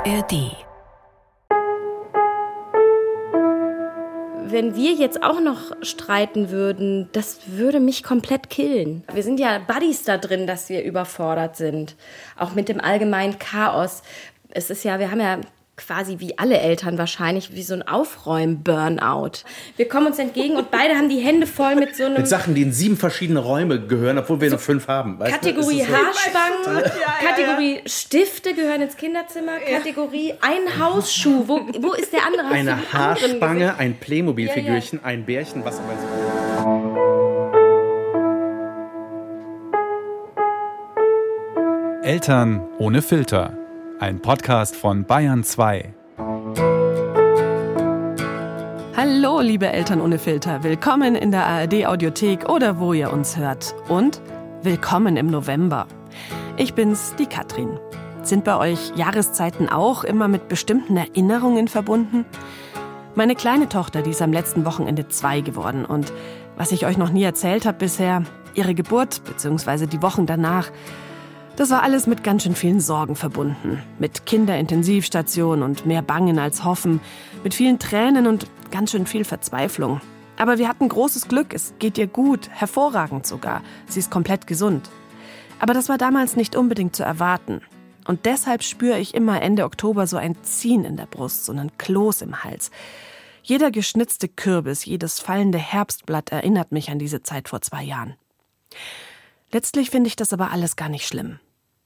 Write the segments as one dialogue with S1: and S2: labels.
S1: ARD.
S2: Wenn wir jetzt auch noch streiten würden, das würde mich komplett killen. Wir sind ja Buddies da drin, dass wir überfordert sind. Auch mit dem allgemeinen Chaos. Es ist ja, wir haben ja quasi wie alle Eltern wahrscheinlich, wie so ein Aufräumen-Burnout. Wir kommen uns entgegen und beide haben die Hände voll mit so einem...
S3: Mit Sachen, die in sieben verschiedene Räume gehören, obwohl wir so noch fünf haben.
S2: Weißt Kategorie so? Haarspangen, ja, Kategorie ja. Stifte gehören ins Kinderzimmer, Kategorie ein Hausschuh. Wo, wo ist der andere? Hast
S3: Eine Haarspange, ein Playmobil-Figürchen, ein Bärchen, was aber so...
S4: Eltern ohne Filter ein Podcast von Bayern 2.
S1: Hallo, liebe Eltern ohne Filter. Willkommen in der ARD Audiothek oder wo ihr uns hört. Und willkommen im November. Ich bin's, die Katrin. Sind bei euch Jahreszeiten auch immer mit bestimmten Erinnerungen verbunden? Meine kleine Tochter, die ist am letzten Wochenende zwei geworden und was ich euch noch nie erzählt habe bisher, ihre Geburt bzw. die Wochen danach, das war alles mit ganz schön vielen Sorgen verbunden. Mit Kinderintensivstation und mehr Bangen als Hoffen. Mit vielen Tränen und ganz schön viel Verzweiflung. Aber wir hatten großes Glück. Es geht ihr gut, hervorragend sogar. Sie ist komplett gesund. Aber das war damals nicht unbedingt zu erwarten. Und deshalb spüre ich immer Ende Oktober so ein Ziehen in der Brust, so einen Kloß im Hals. Jeder geschnitzte Kürbis, jedes fallende Herbstblatt erinnert mich an diese Zeit vor zwei Jahren. Letztlich finde ich das aber alles gar nicht schlimm.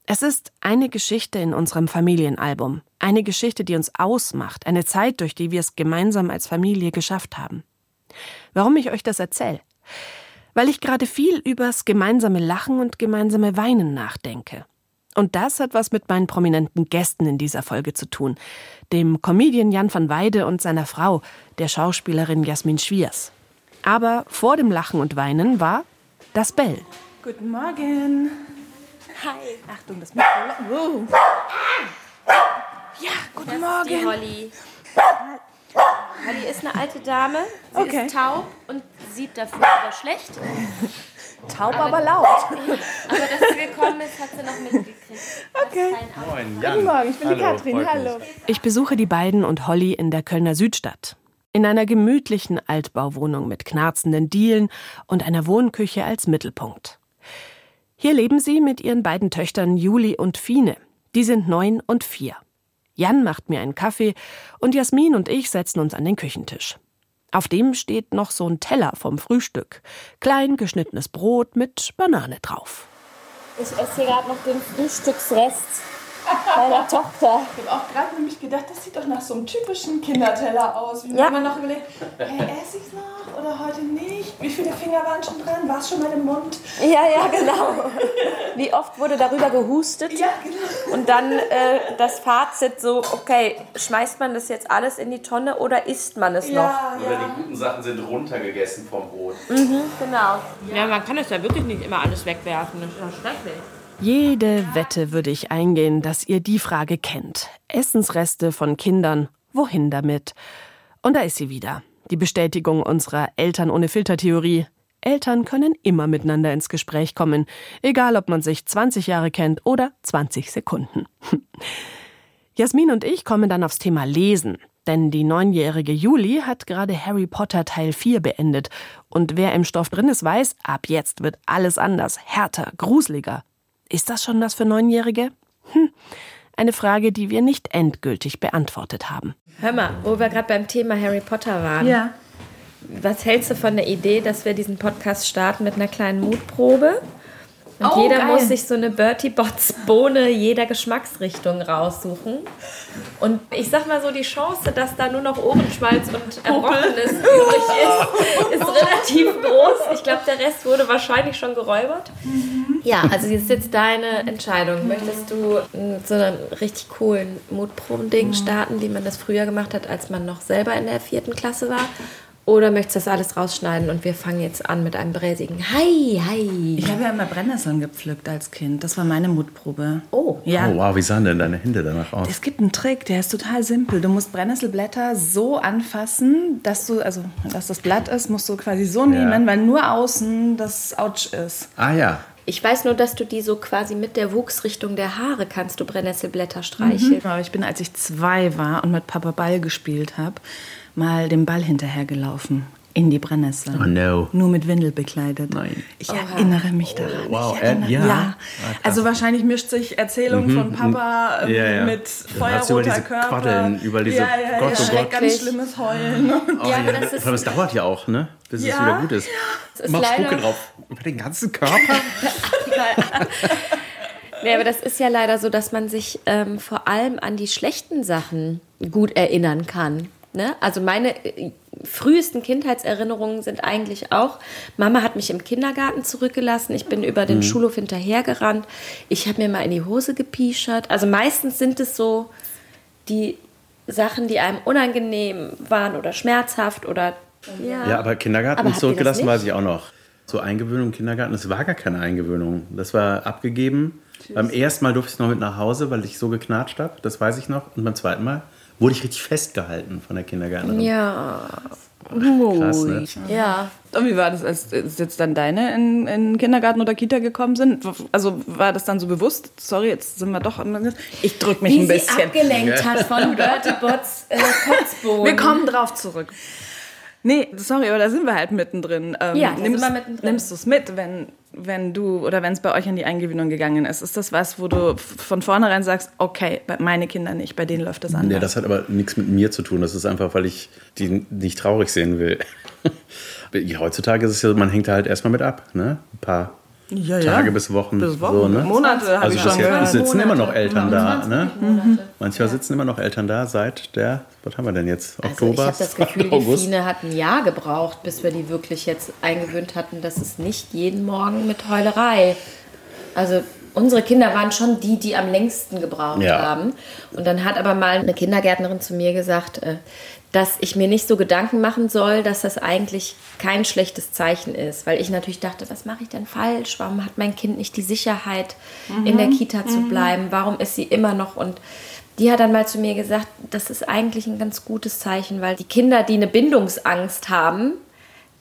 S1: Es ist eine Geschichte in unserem Familienalbum, eine Geschichte, die uns ausmacht, eine Zeit, durch die wir es gemeinsam als Familie geschafft haben. Warum ich euch das erzähle? Weil ich gerade viel übers gemeinsame Lachen und gemeinsame Weinen nachdenke. Und das hat was mit meinen prominenten Gästen in dieser Folge zu tun, dem Comedian Jan van Weide und seiner Frau, der Schauspielerin Jasmin Schwiers. Aber vor dem Lachen und Weinen war das Bell.
S5: Guten Morgen.
S2: Hi.
S5: Achtung, das Mikro. Wow. Ja, guten das Morgen.
S2: Ist die Holly. Holly ist eine alte Dame. Sie okay. ist taub und sieht dafür aber schlecht.
S5: Taub, aber, aber laut.
S2: aber dass sie gekommen ist, hat sie noch mitgekriegt.
S5: Okay.
S3: Moin,
S5: Jan. Guten Morgen, ich bin Hallo, die Katrin. Hallo.
S1: Ich besuche die beiden und Holly in der Kölner Südstadt. In einer gemütlichen Altbauwohnung mit knarzenden Dielen und einer Wohnküche als Mittelpunkt. Hier leben sie mit ihren beiden Töchtern Juli und Fine. Die sind neun und vier. Jan macht mir einen Kaffee und Jasmin und ich setzen uns an den Küchentisch. Auf dem steht noch so ein Teller vom Frühstück. Klein geschnittenes Brot mit Banane drauf.
S2: Ich esse hier gerade noch den Frühstücksrest meiner Tochter.
S5: Ich habe auch gerade nämlich gedacht, das sieht doch nach so einem typischen Kinderteller aus. Wie ja. man noch überlegt, hey, esse ich es noch oder heute nicht? Wie viele Finger waren schon dran? War es schon mal im Mund?
S2: Ja, ja, genau. Wie oft wurde darüber gehustet?
S5: Ja, genau.
S2: Und dann äh, das Fazit so, okay, schmeißt man das jetzt alles in die Tonne oder isst man es
S5: ja,
S2: noch?
S3: Oder die guten Sachen sind runtergegessen vom Brot.
S2: Mhm, genau.
S5: Ja, man kann es ja wirklich nicht immer alles wegwerfen. Das ist ja schrecklich.
S1: Jede Wette würde ich eingehen, dass ihr die Frage kennt. Essensreste von Kindern, wohin damit? Und da ist sie wieder. Die Bestätigung unserer Eltern ohne Filtertheorie. Eltern können immer miteinander ins Gespräch kommen, egal ob man sich 20 Jahre kennt oder 20 Sekunden. Jasmin und ich kommen dann aufs Thema Lesen. Denn die neunjährige Julie hat gerade Harry Potter Teil 4 beendet. Und wer im Stoff drin ist, weiß, ab jetzt wird alles anders, härter, gruseliger. Ist das schon was für Neunjährige? Hm, eine Frage, die wir nicht endgültig beantwortet haben.
S2: Hör mal, wo wir gerade beim Thema Harry Potter waren.
S5: Ja.
S2: Was hältst du von der Idee, dass wir diesen Podcast starten mit einer kleinen Mutprobe? Und oh, jeder geil. muss sich so eine Bertie Bots Bohne jeder Geschmacksrichtung raussuchen. Und ich sag mal so, die Chance, dass da nur noch Ohrenschmalz und Erbrochenes übrig ist, ist relativ groß. Ich glaube, der Rest wurde wahrscheinlich schon geräubert. Mhm. Ja, also jetzt ist jetzt deine Entscheidung. Möchtest du so einen richtig coolen Mutproben-Ding mhm. starten, wie man das früher gemacht hat, als man noch selber in der vierten Klasse war? Oder möchtest du das alles rausschneiden und wir fangen jetzt an mit einem bräsigen Hi, hi.
S5: Ich habe ja immer Brennnesseln gepflückt als Kind. Das war meine Mutprobe.
S2: Oh.
S3: Ja. Oh, wow, wie sahen denn deine Hände danach aus?
S5: Es gibt einen Trick, der ist total simpel. Du musst Brennnesselblätter so anfassen, dass du, also, dass das Blatt ist, musst du quasi so nehmen, ja. weil nur außen das Autsch ist.
S3: Ah ja.
S2: Ich weiß nur, dass du die so quasi mit der Wuchsrichtung der Haare kannst du Brennnesselblätter streicheln.
S5: Mhm. Aber ich bin, als ich zwei war und mit Papa Ball gespielt habe, mal dem Ball hinterhergelaufen in die Brennnessel.
S3: Oh no.
S5: Nur mit Windel bekleidet.
S3: Nein.
S5: Ich erinnere mich daran.
S3: wow,
S5: ich erinnere,
S3: äh, ja.
S5: ja. Also wahrscheinlich mischt sich Erzählung von Papa ähm,
S3: Mhm. Ja, ja.
S5: mit feuerroter
S3: diese
S5: Körper.
S3: Quaddeln, über diese-
S5: ja, ja,
S3: Gott,
S5: ja,
S3: oh Gott.
S5: ganz schlimmes Heulen.
S3: Oh,
S2: Ja, aber
S3: ja.
S2: das ist-
S3: das dauert ja auch, ne? Bis es
S5: Ja,
S3: wieder gut ist.
S2: ist
S3: Mach Spucke drauf. Über den ganzen Körper?
S2: Nee, aber das ist ja leider so, dass man sich ähm, vor allem an die schlechten Sachen gut erinnern kann. Ne? Also meine äh, frühesten Kindheitserinnerungen sind eigentlich auch, Mama hat mich im Kindergarten zurückgelassen, ich bin über den Schulhof hinterhergerannt, ich habe mir mal in die Hose gepischert. Also meistens sind es so die Sachen, die einem unangenehm waren oder schmerzhaft oder ja.
S3: Ja, aber Kindergarten
S2: Aber
S3: zurückgelassen
S2: das
S3: weiß ich auch noch. So Eingewöhnung im Kindergarten, das war gar keine Eingewöhnung. Das war abgegeben. Beim ersten Mal durfte ich noch mit nach Hause, weil ich so geknatscht habe. Das weiß ich noch. Und beim zweiten Mal wurde ich richtig festgehalten von der Kindergärtnerin.
S2: Ja,
S3: Krass, ne?
S2: ja.
S5: Und wie war das, als jetzt dann deine in, in Kindergarten oder Kita gekommen sind? Also war das dann so bewusst? Sorry, jetzt sind wir doch. Ich drück mich
S2: Wie
S5: ein
S2: sie
S5: bisschen.
S2: abgelenkt hat von Bertie Botts äh, Kotzboden.
S5: Wir kommen drauf zurück. Nee, sorry, aber da sind wir halt mittendrin. Ähm,
S2: Ja, da sind
S5: nimmst,
S2: wir mittendrin.
S5: Nimmst du es mit, wenn, wenn du oder wenn es bei euch an die Eingewöhnung gegangen ist? Ist das was, wo du von vornherein sagst, okay, bei- meine Kinder nicht, bei denen läuft das anders?
S3: Ja, das hat aber nichts mit mir zu tun. Das ist einfach, weil ich die nicht traurig sehen will. Heutzutage ist es ja, so, man hängt da halt erstmal mit ab. Ne? Ein paar
S5: Ja, ja.
S3: Tage bis Wochen.
S5: Bis Wochen,
S3: so, ne?
S5: Monate habe
S3: Also
S5: ich schon gehört.
S3: sitzen immer noch
S2: Monate.
S3: Eltern da. Ne?
S2: Monate.
S3: Manchmal sitzen immer noch Eltern da seit der, was haben wir denn jetzt?
S2: Also ich
S3: Oktober?
S2: habe das Gefühl, die
S3: August?
S2: Fine hat ein Jahr gebraucht, bis wir die wirklich jetzt eingewöhnt hatten, dass es nicht jeden Morgen mit Heulerei. Also unsere Kinder waren schon die, die am längsten gebraucht
S3: Ja.
S2: haben. Und dann hat aber mal eine Kindergärtnerin zu mir gesagt, äh, dass ich mir nicht so Gedanken machen soll, dass das eigentlich kein schlechtes Zeichen ist. Weil ich natürlich dachte, was mache ich denn falsch? Warum hat mein Kind nicht die Sicherheit, in der Kita zu bleiben? Warum ist sie immer noch und die hat dann mal zu mir gesagt, das ist eigentlich ein ganz gutes Zeichen, weil die Kinder, die eine Bindungsangst haben,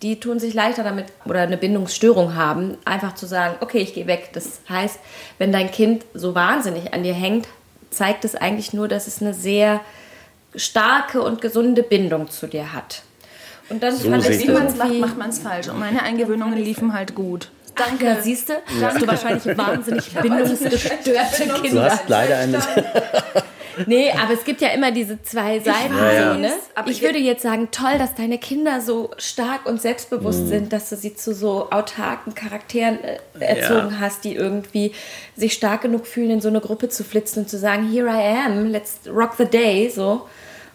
S2: die tun sich leichter damit oder eine Bindungsstörung haben, einfach zu sagen, okay, ich gehe weg. Das heißt, wenn dein Kind so wahnsinnig an dir hängt, zeigt es eigentlich nur, dass es eine sehr starke und gesunde Bindung zu dir hat. Und dann
S3: So
S2: fand ich
S5: Wie
S3: das.
S5: man es macht, macht man es falsch. Und meine Eingewöhnungen liefen halt gut.
S2: danke, siehst du, hast du wahrscheinlich wahnsinnig bindungsgestörte
S3: Du
S2: Kinder.
S3: hast leider eine.
S2: Nee, aber es gibt ja immer diese zwei Seiten.
S3: weiß,
S2: so, ne?
S5: aber
S2: Ich würde jetzt sagen, toll, dass deine Kinder so stark und selbstbewusst sind, dass du sie zu so autarken Charakteren äh, erzogen hast, die irgendwie sich stark genug fühlen, in so eine Gruppe zu flitzen und zu sagen, here I am, let's rock the day, so.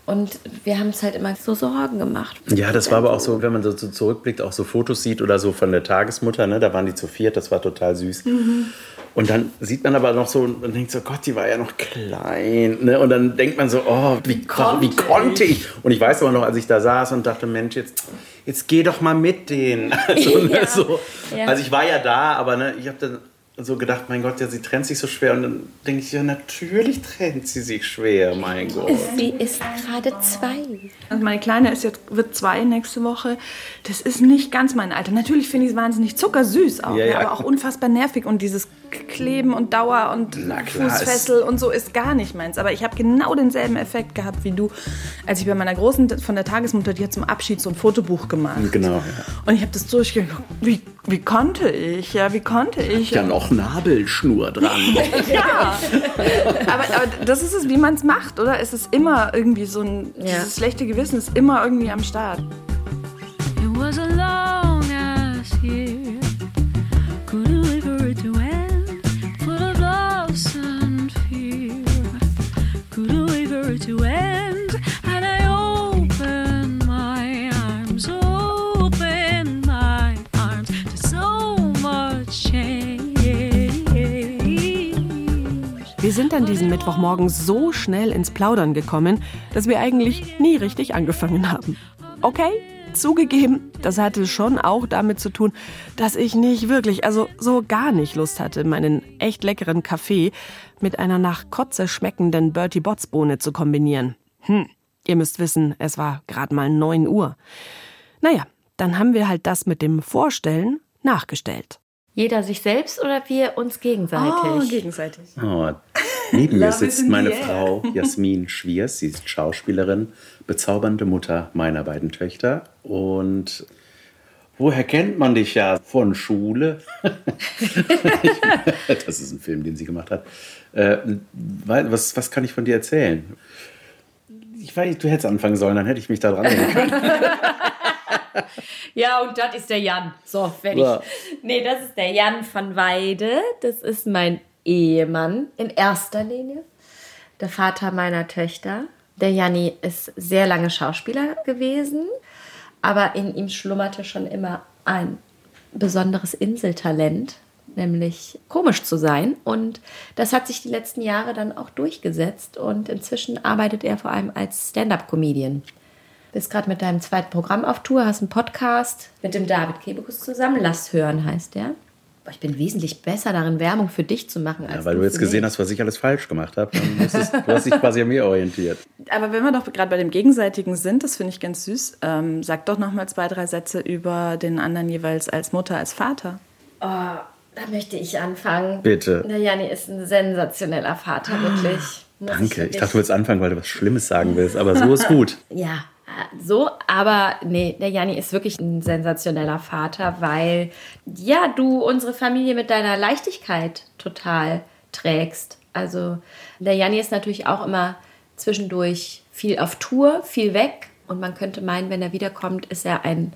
S2: Und wir haben uns halt immer so Sorgen gemacht.
S3: Ja, das war aber auch so, wenn man so, zurückblickt, auch so Fotos sieht oder so von der Tagesmutter, ne? da waren die zu viert, das war total süß. Und dann sieht man aber noch so und denkt so, Gott, die war ja noch klein. Ne? Und dann denkt man so, oh, wie, konnte, wie konnte ich? Und ich weiß aber noch, als ich da saß und dachte, Mensch, jetzt, jetzt geh doch mal mit denen. Also, ne,
S2: Ja.
S3: so.
S2: Ja.
S3: also ich war ja da, aber ne, ich habe dann so gedacht, mein Gott, ja, sie trennt sich so schwer. Und dann denke ich, ja, natürlich trennt sie sich schwer, mein Gott.
S2: Sie ist gerade zwei.
S5: Also meine Kleine ist jetzt, wird zwei nächste Woche. Das ist nicht ganz mein Alter. Natürlich finde ich es wahnsinnig zuckersüß auch,
S3: Ja,
S5: ne,
S3: ja.
S5: aber auch unfassbar nervig. Und dieses Kleben und Dauer und
S3: klar,
S5: Fußfessel und so ist gar nicht meins. Aber ich habe genau denselben Effekt gehabt wie du, als ich bei meiner Großen von der Tagesmutter, die hat zum Abschied so ein Fotobuch gemacht.
S3: Genau, ja.
S5: Und ich habe das durchgeguckt. Wie, wie konnte ich? Ja, wie konnte ich?
S3: Ja, noch Nabelschnur dran.
S5: Ja. aber, aber das ist es, wie man es macht, oder? Es ist immer irgendwie so ein.
S2: Ja.
S5: Dieses schlechte Gewissen ist immer irgendwie am Start.
S1: Sind an diesem Mittwochmorgen so schnell ins Plaudern gekommen, dass wir eigentlich nie richtig angefangen haben. Okay, zugegeben, das hatte schon auch damit zu tun, dass ich nicht wirklich, also so gar nicht Lust hatte, meinen echt leckeren Kaffee mit einer nach Kotze schmeckenden Bertie Botts Bohne zu kombinieren. Hm, ihr müsst wissen, es war gerade mal 9 Uhr. Naja, dann haben wir halt das mit dem Vorstellen nachgestellt.
S2: Jeder sich selbst oder wir uns gegenseitig?
S1: Oh, gegenseitig.
S3: Oh, neben mir sitzt
S5: in
S3: meine. Frau Jasmin Schwiers. Sie ist Schauspielerin, bezaubernde Mutter meiner beiden Töchter. Und woher kennt man dich ja? Von Schule. das ist ein Film, den sie gemacht hat. Äh, was, was kann ich von dir erzählen? Ich weiß, du hättest anfangen sollen, dann hätte ich mich da dran können.
S2: Ja, und das ist der Jan. So, fertig.
S3: Ja.
S2: Nee, das ist der Jan von Weide. Das ist mein Ehemann in erster Linie. Der Vater meiner Töchter. Der Janni ist sehr lange Schauspieler gewesen, aber in ihm schlummerte schon immer ein besonderes Inseltalent, nämlich komisch zu sein. Und das hat sich die letzten Jahre dann auch durchgesetzt. Und inzwischen arbeitet er vor allem als Stand-up-Comedian. Bist gerade mit deinem zweiten Programm auf Tour, hast einen Podcast mit dem David Kebekus zusammen. Lass hören heißt der. Boah, ich bin wesentlich besser darin, Werbung für dich zu machen.
S3: Ja,
S2: als
S3: weil du jetzt gesehen
S2: mich.
S3: hast, was ich alles falsch gemacht habe. Du hast dich quasi an mir orientiert.
S5: Aber wenn wir doch gerade bei dem Gegenseitigen sind, das finde ich ganz süß, ähm, sag doch noch mal zwei, drei Sätze über den anderen jeweils als Mutter, als Vater.
S2: Oh, da möchte ich anfangen.
S3: Bitte.
S2: Der Janni ist ein sensationeller Vater, wirklich. Muss
S3: Danke. Ich dachte, du willst anfangen, weil du was Schlimmes sagen willst, aber so ist gut.
S2: Ja, so, aber nee, der Janni ist wirklich ein sensationeller Vater, weil ja, du unsere Familie mit deiner Leichtigkeit total trägst. Also der Janni ist natürlich auch immer zwischendurch viel auf Tour, viel weg und man könnte meinen, wenn er wiederkommt, ist er ein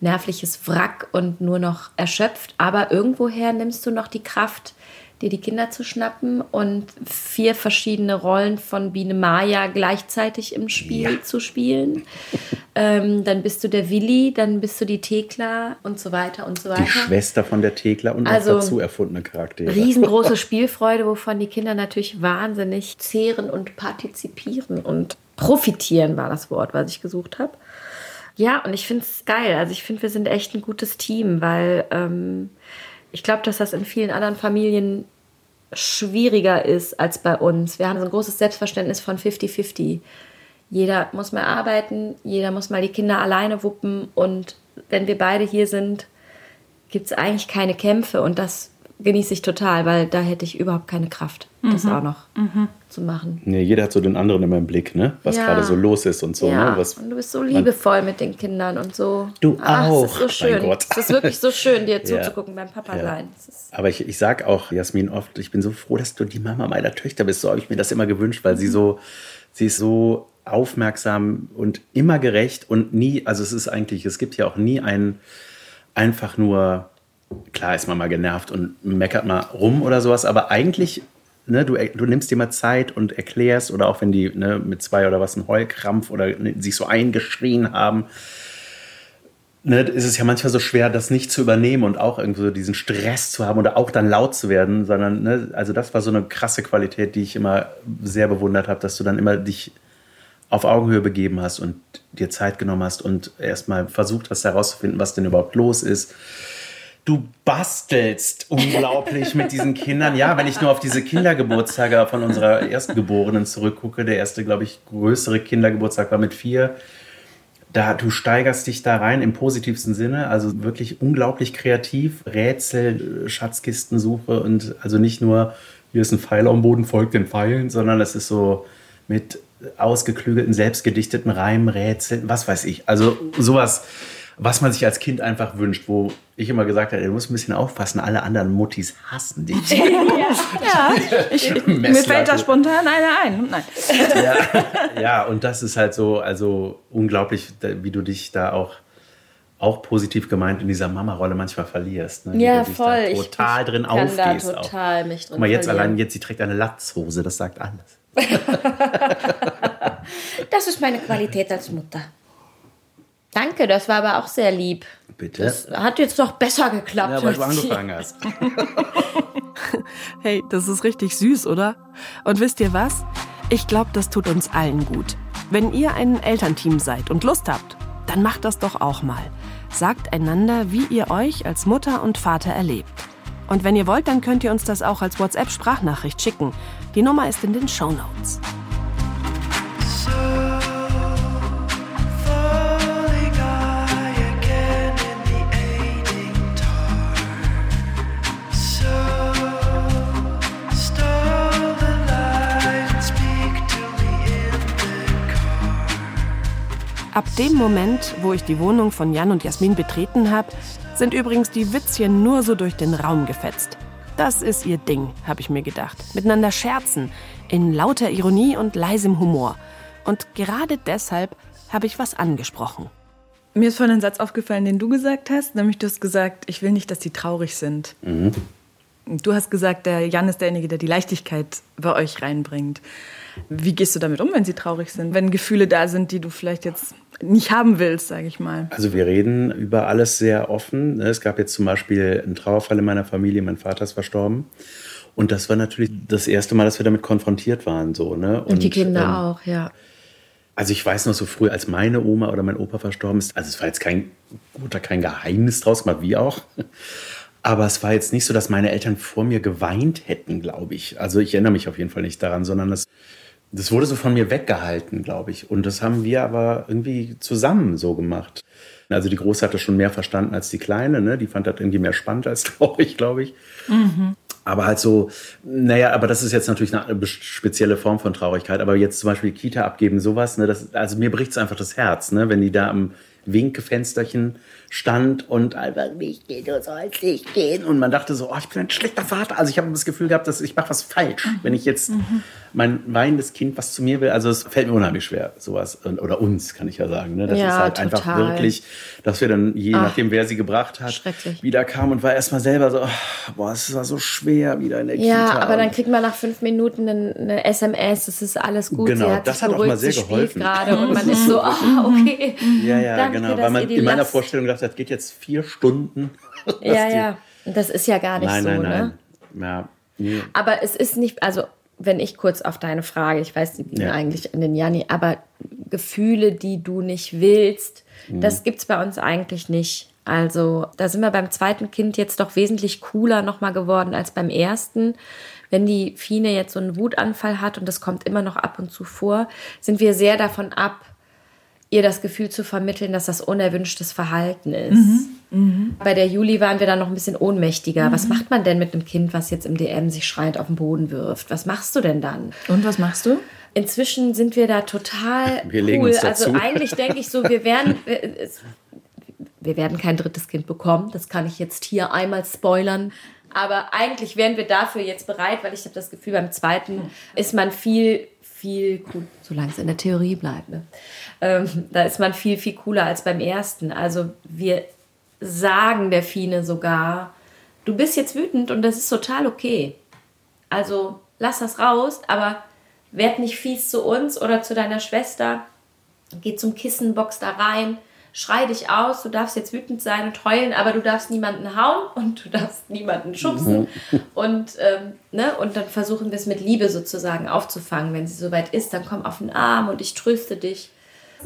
S2: nervliches Wrack und nur noch erschöpft, aber irgendwoher nimmst du noch die Kraft, dir die Kinder zu schnappen und vier verschiedene Rollen von Biene Maya gleichzeitig im Spiel zu spielen. ähm, dann bist du der Willi, dann bist du die Thekla und so weiter und so weiter.
S3: Die Schwester von der Thekla und
S2: Also,
S3: dazu erfundene Charaktere.
S2: Riesengroße Spielfreude, wovon die Kinder natürlich wahnsinnig zehren und partizipieren und profitieren war das Wort, was ich gesucht habe. Ja, und ich finde es geil. Also ich finde, wir sind echt ein gutes Team, weil ähm, ich glaube, dass das in vielen anderen Familien schwieriger ist als bei uns. Wir haben so ein großes Selbstverständnis von 50-50. Jeder muss mal arbeiten, jeder muss mal die Kinder alleine wuppen und wenn wir beide hier sind, gibt es eigentlich keine Kämpfe und das genieße ich total, weil da hätte ich überhaupt keine Kraft, das auch noch zu machen.
S3: Nee, jeder hat so den anderen immer im Blick, ne? Was
S2: Ja.
S3: gerade so los ist und so.
S2: ja,
S3: Ne? Was,
S2: und du bist so liebevoll mit den Kindern und so.
S3: Du
S2: Ach,
S3: auch,
S2: Es ist so
S3: mein
S2: schön.
S3: Gott.
S2: Es ist wirklich so schön, dir
S3: Ja.
S2: zuzugucken beim Papa
S3: Ja.
S2: sein.
S3: Aber ich, ich sag auch, Jasmin, oft, ich bin so froh, dass du die Mama meiner Töchter bist. So habe ich mir das immer gewünscht, weil sie so, sie ist so aufmerksam und immer gerecht und nie, also es ist eigentlich, es gibt ja auch nie ein einfach nur, klar ist man mal genervt und meckert mal rum oder sowas, aber eigentlich, ne, du, du nimmst dir mal Zeit und erklärst oder auch wenn die ne, mit zwei oder was einen Heulkrampf oder ne, sich so eingeschrien haben, ne, ist es ja manchmal so schwer, das nicht zu übernehmen und auch irgendwie so diesen Stress zu haben oder auch dann laut zu werden, sondern, ne, also das war so eine krasse Qualität, die ich immer sehr bewundert habe, dass du dann immer dich auf Augenhöhe begeben hast und dir Zeit genommen hast und erstmal versucht hast herauszufinden, was denn überhaupt los ist. Du bastelst unglaublich mit diesen Kindern. Ja, wenn ich nur auf diese Kindergeburtstage von unserer Erstgeborenen zurückgucke, der erste, glaube ich, größere Kindergeburtstag war mit vier da du steigerst dich da rein im positivsten Sinne, also wirklich unglaublich kreativ, Rätsel, Schatzkistensuche und also nicht nur hier ist ein Pfeil am Boden, folgt den Pfeilen, sondern es ist so mit ausgeklügelten, selbstgedichteten Reimen, Rätseln, was weiß ich. Also sowas, was man sich als Kind einfach wünscht, wo ich immer gesagt habe, du musst ein bisschen aufpassen, alle anderen Muttis hassen dich.
S5: Ja, ich, mir fällt da spontan eine ein. Nein.
S3: ja, und das ist halt so, also unglaublich, wie du dich da auch, auch positiv gemeint in dieser Mama-Rolle manchmal verlierst. Ne? Wie
S2: ja,
S3: du dich
S2: voll.
S3: Da
S2: Ich-
S3: total
S2: ich
S3: drin
S2: kann
S3: aufgehst.
S2: Da
S3: auch.
S2: total mich drin
S3: Guck mal, jetzt
S2: verlieren.
S3: allein, jetzt, sie trägt eine Latzhose, das sagt alles.
S2: Das ist meine Qualität als Mutter. Danke, das war aber auch sehr lieb.
S3: Bitte?
S2: Das hat jetzt doch besser geklappt.
S3: ja, weil du angefangen hast.
S1: Hey, das ist richtig süß, oder? Und wisst ihr was? Ich glaube, das tut uns allen gut. Wenn ihr ein Elternteam seid und Lust habt, dann macht das doch auch mal. Sagt einander, wie ihr euch als Mutter und Vater erlebt. Und wenn ihr wollt, dann könnt ihr uns das auch als WhatsApp-Sprachnachricht schicken. Die Nummer ist in den Show Notes. Ab dem Moment, wo ich die Wohnung von Jan und Jasmin betreten habe, sind übrigens die Witzchen nur so durch den Raum gefetzt. Das ist ihr Ding, habe ich mir gedacht. Miteinander scherzen, in lauter Ironie und leisem Humor. Und gerade deshalb habe ich was angesprochen.
S5: Mir ist vorhin ein Satz aufgefallen, den du gesagt hast, nämlich du hast gesagt, ich will nicht, dass die traurig sind.
S3: Mhm.
S5: Du hast gesagt, der Jan ist derjenige, der die Leichtigkeit bei euch reinbringt. Wie gehst du damit um, wenn sie traurig sind? Wenn Gefühle da sind, die du vielleicht jetzt nicht haben willst, sage ich mal.
S3: Also wir reden über alles sehr offen. ne? Es gab jetzt zum Beispiel einen Trauerfall in meiner Familie. Mein Vater ist verstorben. Und das war natürlich das erste Mal, dass wir damit konfrontiert waren. So, ne?
S2: Und, die Kinder
S3: ähm,
S2: auch, ja.
S3: Also ich weiß noch so früh, als meine Oma oder mein Opa verstorben ist, also es war jetzt kein, da kein Geheimnis draus gemacht, wie auch. Aber es war jetzt nicht so, dass meine Eltern vor mir geweint hätten, glaube ich. Also ich erinnere mich auf jeden Fall nicht daran, sondern das, das wurde so von mir weggehalten, glaube ich. Und das haben wir aber irgendwie zusammen so gemacht. Also die Große hat das schon mehr verstanden als die Kleine, ne? Die fand das irgendwie mehr spannend als traurig, glaube ich. Aber halt so, naja, aber das ist jetzt natürlich eine spezielle Form von Traurigkeit. Aber jetzt zum Beispiel Kita abgeben, sowas, ne, das, also mir bricht es einfach das Herz, ne, wenn die da am Winkefensterchen stand und einfach nicht gehen, du sollst nicht gehen. Und man dachte so, oh, ich bin ein schlechter Vater. Also ich habe das Gefühl gehabt, dass ich mache was falsch, wenn ich jetzt mein weinendes Kind, was zu mir will. Also es fällt mir unheimlich schwer, sowas. Oder uns, kann ich ja sagen. Ne? Das
S2: Ja,
S3: ist halt einfach
S2: total.
S3: wirklich, dass wir dann, je
S2: Ach,
S3: nachdem, wer sie gebracht hat, wieder kam und war erstmal selber so, oh, boah, es war so schwer wieder in der
S2: Ja,
S3: Kita.
S2: aber dann kriegt man nach fünf Minuten eine, SMS, es ist alles gut.
S3: Genau,
S2: hat
S3: das
S2: sich
S3: hat auch mal sehr geholfen.
S2: gerade und man ist so, ah, okay.
S3: ja, ja,
S2: Danke,
S3: genau, weil man in meiner
S2: Last-
S3: Vorstellung dachte, das geht jetzt vier Stunden.
S2: Ja, ja. Und Das ist ja gar nicht
S3: Nein,
S2: so,
S3: nein,
S2: ne?
S3: nein. Ja, nee.
S2: Aber es ist nicht, also wenn ich kurz auf deine Frage, ich weiß, die ging
S3: Ja.
S2: eigentlich an den Janni, aber Gefühle, die du nicht willst,
S3: Mhm.
S2: das gibt's bei uns eigentlich nicht. Also da sind wir beim zweiten Kind jetzt doch wesentlich cooler nochmal geworden als beim ersten. Wenn die Fine jetzt so einen Wutanfall hat und das kommt immer noch ab und zu vor, sind wir sehr davon ab, ihr das Gefühl zu vermitteln, dass das unerwünschtes Verhalten ist. Bei der Juli waren wir dann noch ein bisschen ohnmächtiger. Was macht man denn mit einem Kind, was jetzt im DM sich schreiend auf den Boden wirft? Was machst du denn dann?
S5: Und was machst du?
S2: Inzwischen sind wir da total
S3: Wir legen
S2: cool.
S3: uns dazu.
S2: Also eigentlich denke ich so, wir werden, wir werden kein drittes Kind bekommen. Das kann ich jetzt hier einmal spoilern. Aber eigentlich wären wir dafür jetzt bereit, weil ich habe das Gefühl, beim zweiten ist man viel, viel cool, solange es in der Theorie bleibt. Ne? Ähm, da ist man viel, viel cooler als beim ersten. Also wir sagen der Fine sogar, du bist jetzt wütend und das ist total okay. Also lass das raus, aber werd nicht fies zu uns oder zu deiner Schwester. Geh zum Kissenbox da rein, schrei dich aus, du darfst jetzt wütend sein und heulen, aber du darfst niemanden hauen und du darfst niemanden schubsen. Und, ähm, ne? und dann versuchen wir es mit Liebe sozusagen aufzufangen. Wenn sie soweit ist, dann komm auf den Arm und ich tröste dich.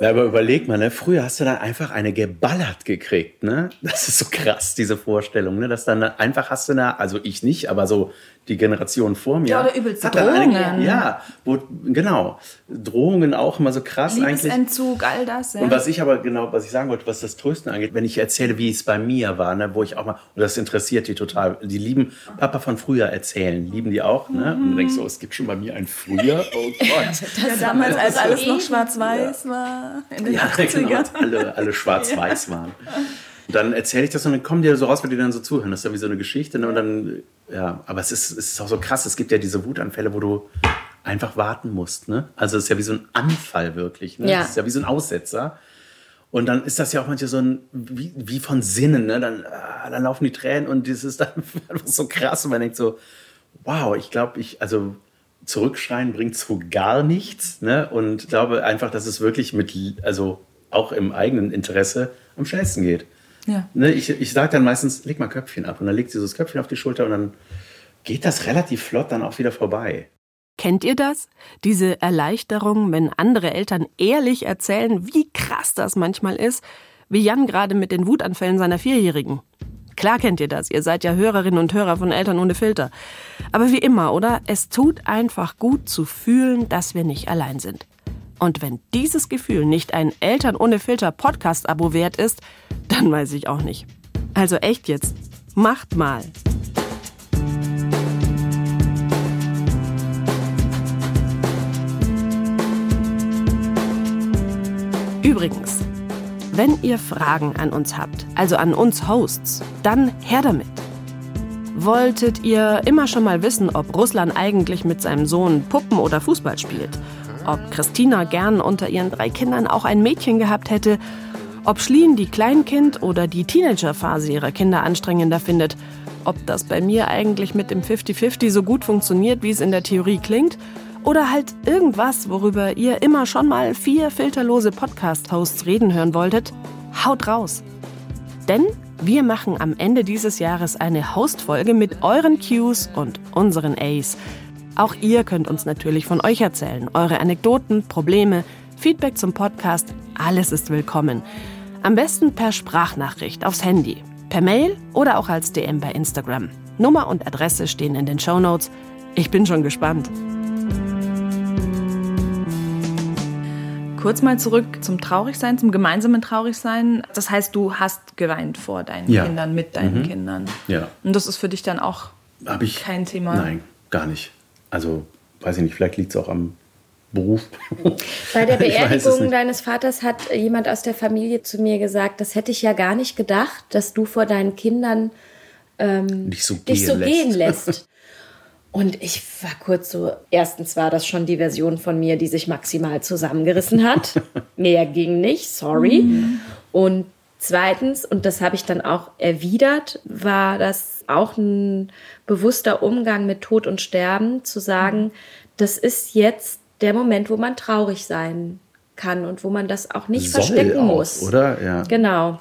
S3: Ja, aber überleg mal, ne? früher hast du dann einfach eine geballert gekriegt. Ne? Das ist so krass, diese Vorstellung. Ne? Dass dann einfach hast du eine, also ich nicht, aber so die Generation vor mir.
S5: Ja, oder übelste
S3: hat dann eine-
S5: Drohungen.
S3: ja, wo, genau. Drohungen auch immer so krass eigentlich.
S5: Liebesentzug, all das. Ja.
S3: Und was ich aber genau, was ich sagen wollte, was das Trösten angeht, wenn ich erzähle, wie es bei mir war, ne, wo ich auch mal, und das interessiert die total, die lieben Papa von früher erzählen, lieben die auch, ne? Und du denkst so, es gibt schon bei mir ein Früher, oh Gott.
S5: ja, damals, als alles noch schwarz-weiß war. In den
S3: Ja,
S5: 80ern.
S3: genau, alle, alle schwarz-weiß waren. Dann erzähle ich das und dann kommen die so raus, wenn die dann so zuhören. Das ist ja wie so eine Geschichte. Ne? Und dann, ja, aber es ist, es ist auch so krass. Es gibt ja diese Wutanfälle, wo du einfach warten musst. Ne? Also es ist ja wie so ein Anfall wirklich. Ne?
S2: Ja.
S3: Es ist ja wie so ein Aussetzer. Und dann ist das ja auch manchmal so ein, wie, wie von Sinnen. Ne? Dann, ah, dann laufen die Tränen und das ist dann einfach so krass. Und man denkt so, wow, ich glaube, ich, also zurückschreien bringt so gar nichts. Ne? Und ich glaube einfach, dass es wirklich mit, also auch im eigenen Interesse am schnellsten geht.
S5: Ja.
S3: Ne? Ich, ich sage dann meistens, leg mal Köpfchen ab. Und dann legt sie so das Köpfchen auf die Schulter und dann geht das relativ flott dann auch wieder vorbei.
S1: Kennt ihr das? Diese Erleichterung, wenn andere Eltern ehrlich erzählen, wie krass das manchmal ist, wie Jan gerade mit den Wutanfällen seiner Vierjährigen. Klar kennt ihr das, ihr seid ja Hörerinnen und Hörer von Eltern ohne Filter. Aber wie immer, oder? Es tut einfach gut zu fühlen, dass wir nicht allein sind. Und wenn dieses Gefühl nicht ein Eltern ohne Filter Podcast-Abo wert ist, dann weiß ich auch nicht. Also echt jetzt, macht mal. Übrigens, Wenn ihr Fragen an uns habt, also an uns Hosts, dann her damit. Wolltet ihr immer schon mal wissen, ob Russland eigentlich mit seinem Sohn Puppen oder Fußball spielt? Ob Christina gern unter ihren drei Kindern auch ein Mädchen gehabt hätte? Ob Schlien die Kleinkind- oder die Teenagerphase ihrer Kinder anstrengender findet? Ob das bei mir eigentlich mit dem 50-50 so gut funktioniert, wie es in der Theorie klingt? Oder halt irgendwas, worüber ihr immer schon mal vier filterlose Podcast-Hosts reden hören wolltet? Haut raus! Denn wir machen am Ende dieses Jahres eine Hostfolge mit euren Cues und unseren A's. Auch ihr könnt uns natürlich von euch erzählen. Eure Anekdoten, Probleme, Feedback zum Podcast, alles ist willkommen. Am besten per Sprachnachricht aufs Handy, per Mail oder auch als DM bei Instagram. Nummer und Adresse stehen in den Show Notes. Ich bin schon gespannt.
S5: Kurz mal zurück zum Traurigsein, zum gemeinsamen Traurigsein. Das heißt, du hast geweint vor deinen
S3: Ja.
S5: Kindern, mit deinen Kindern.
S3: Ja.
S5: Und das ist für dich dann auch
S3: Habe ich
S5: kein Thema.
S3: Nein, gar nicht. Also, weiß ich nicht, vielleicht liegt es auch am Beruf.
S2: Bei der Beerdigung deines Vaters hat jemand aus der Familie zu mir gesagt, das hätte ich ja gar nicht gedacht, dass du vor deinen Kindern
S3: Nicht so
S2: dich
S3: gehen
S2: so
S3: lässt.
S2: gehen lässt. Und ich war kurz so, erstens war das schon die Version von mir, die sich maximal zusammengerissen hat. Mehr ging nicht, sorry. Und zweitens, und das habe ich dann auch erwidert, war das auch ein bewusster Umgang mit Tod und Sterben, zu sagen, das ist jetzt der Moment, wo man traurig sein kann und wo man das auch nicht
S3: Soll
S2: verstecken
S3: auch,
S2: muss.
S3: oder? Ja.
S2: Genau.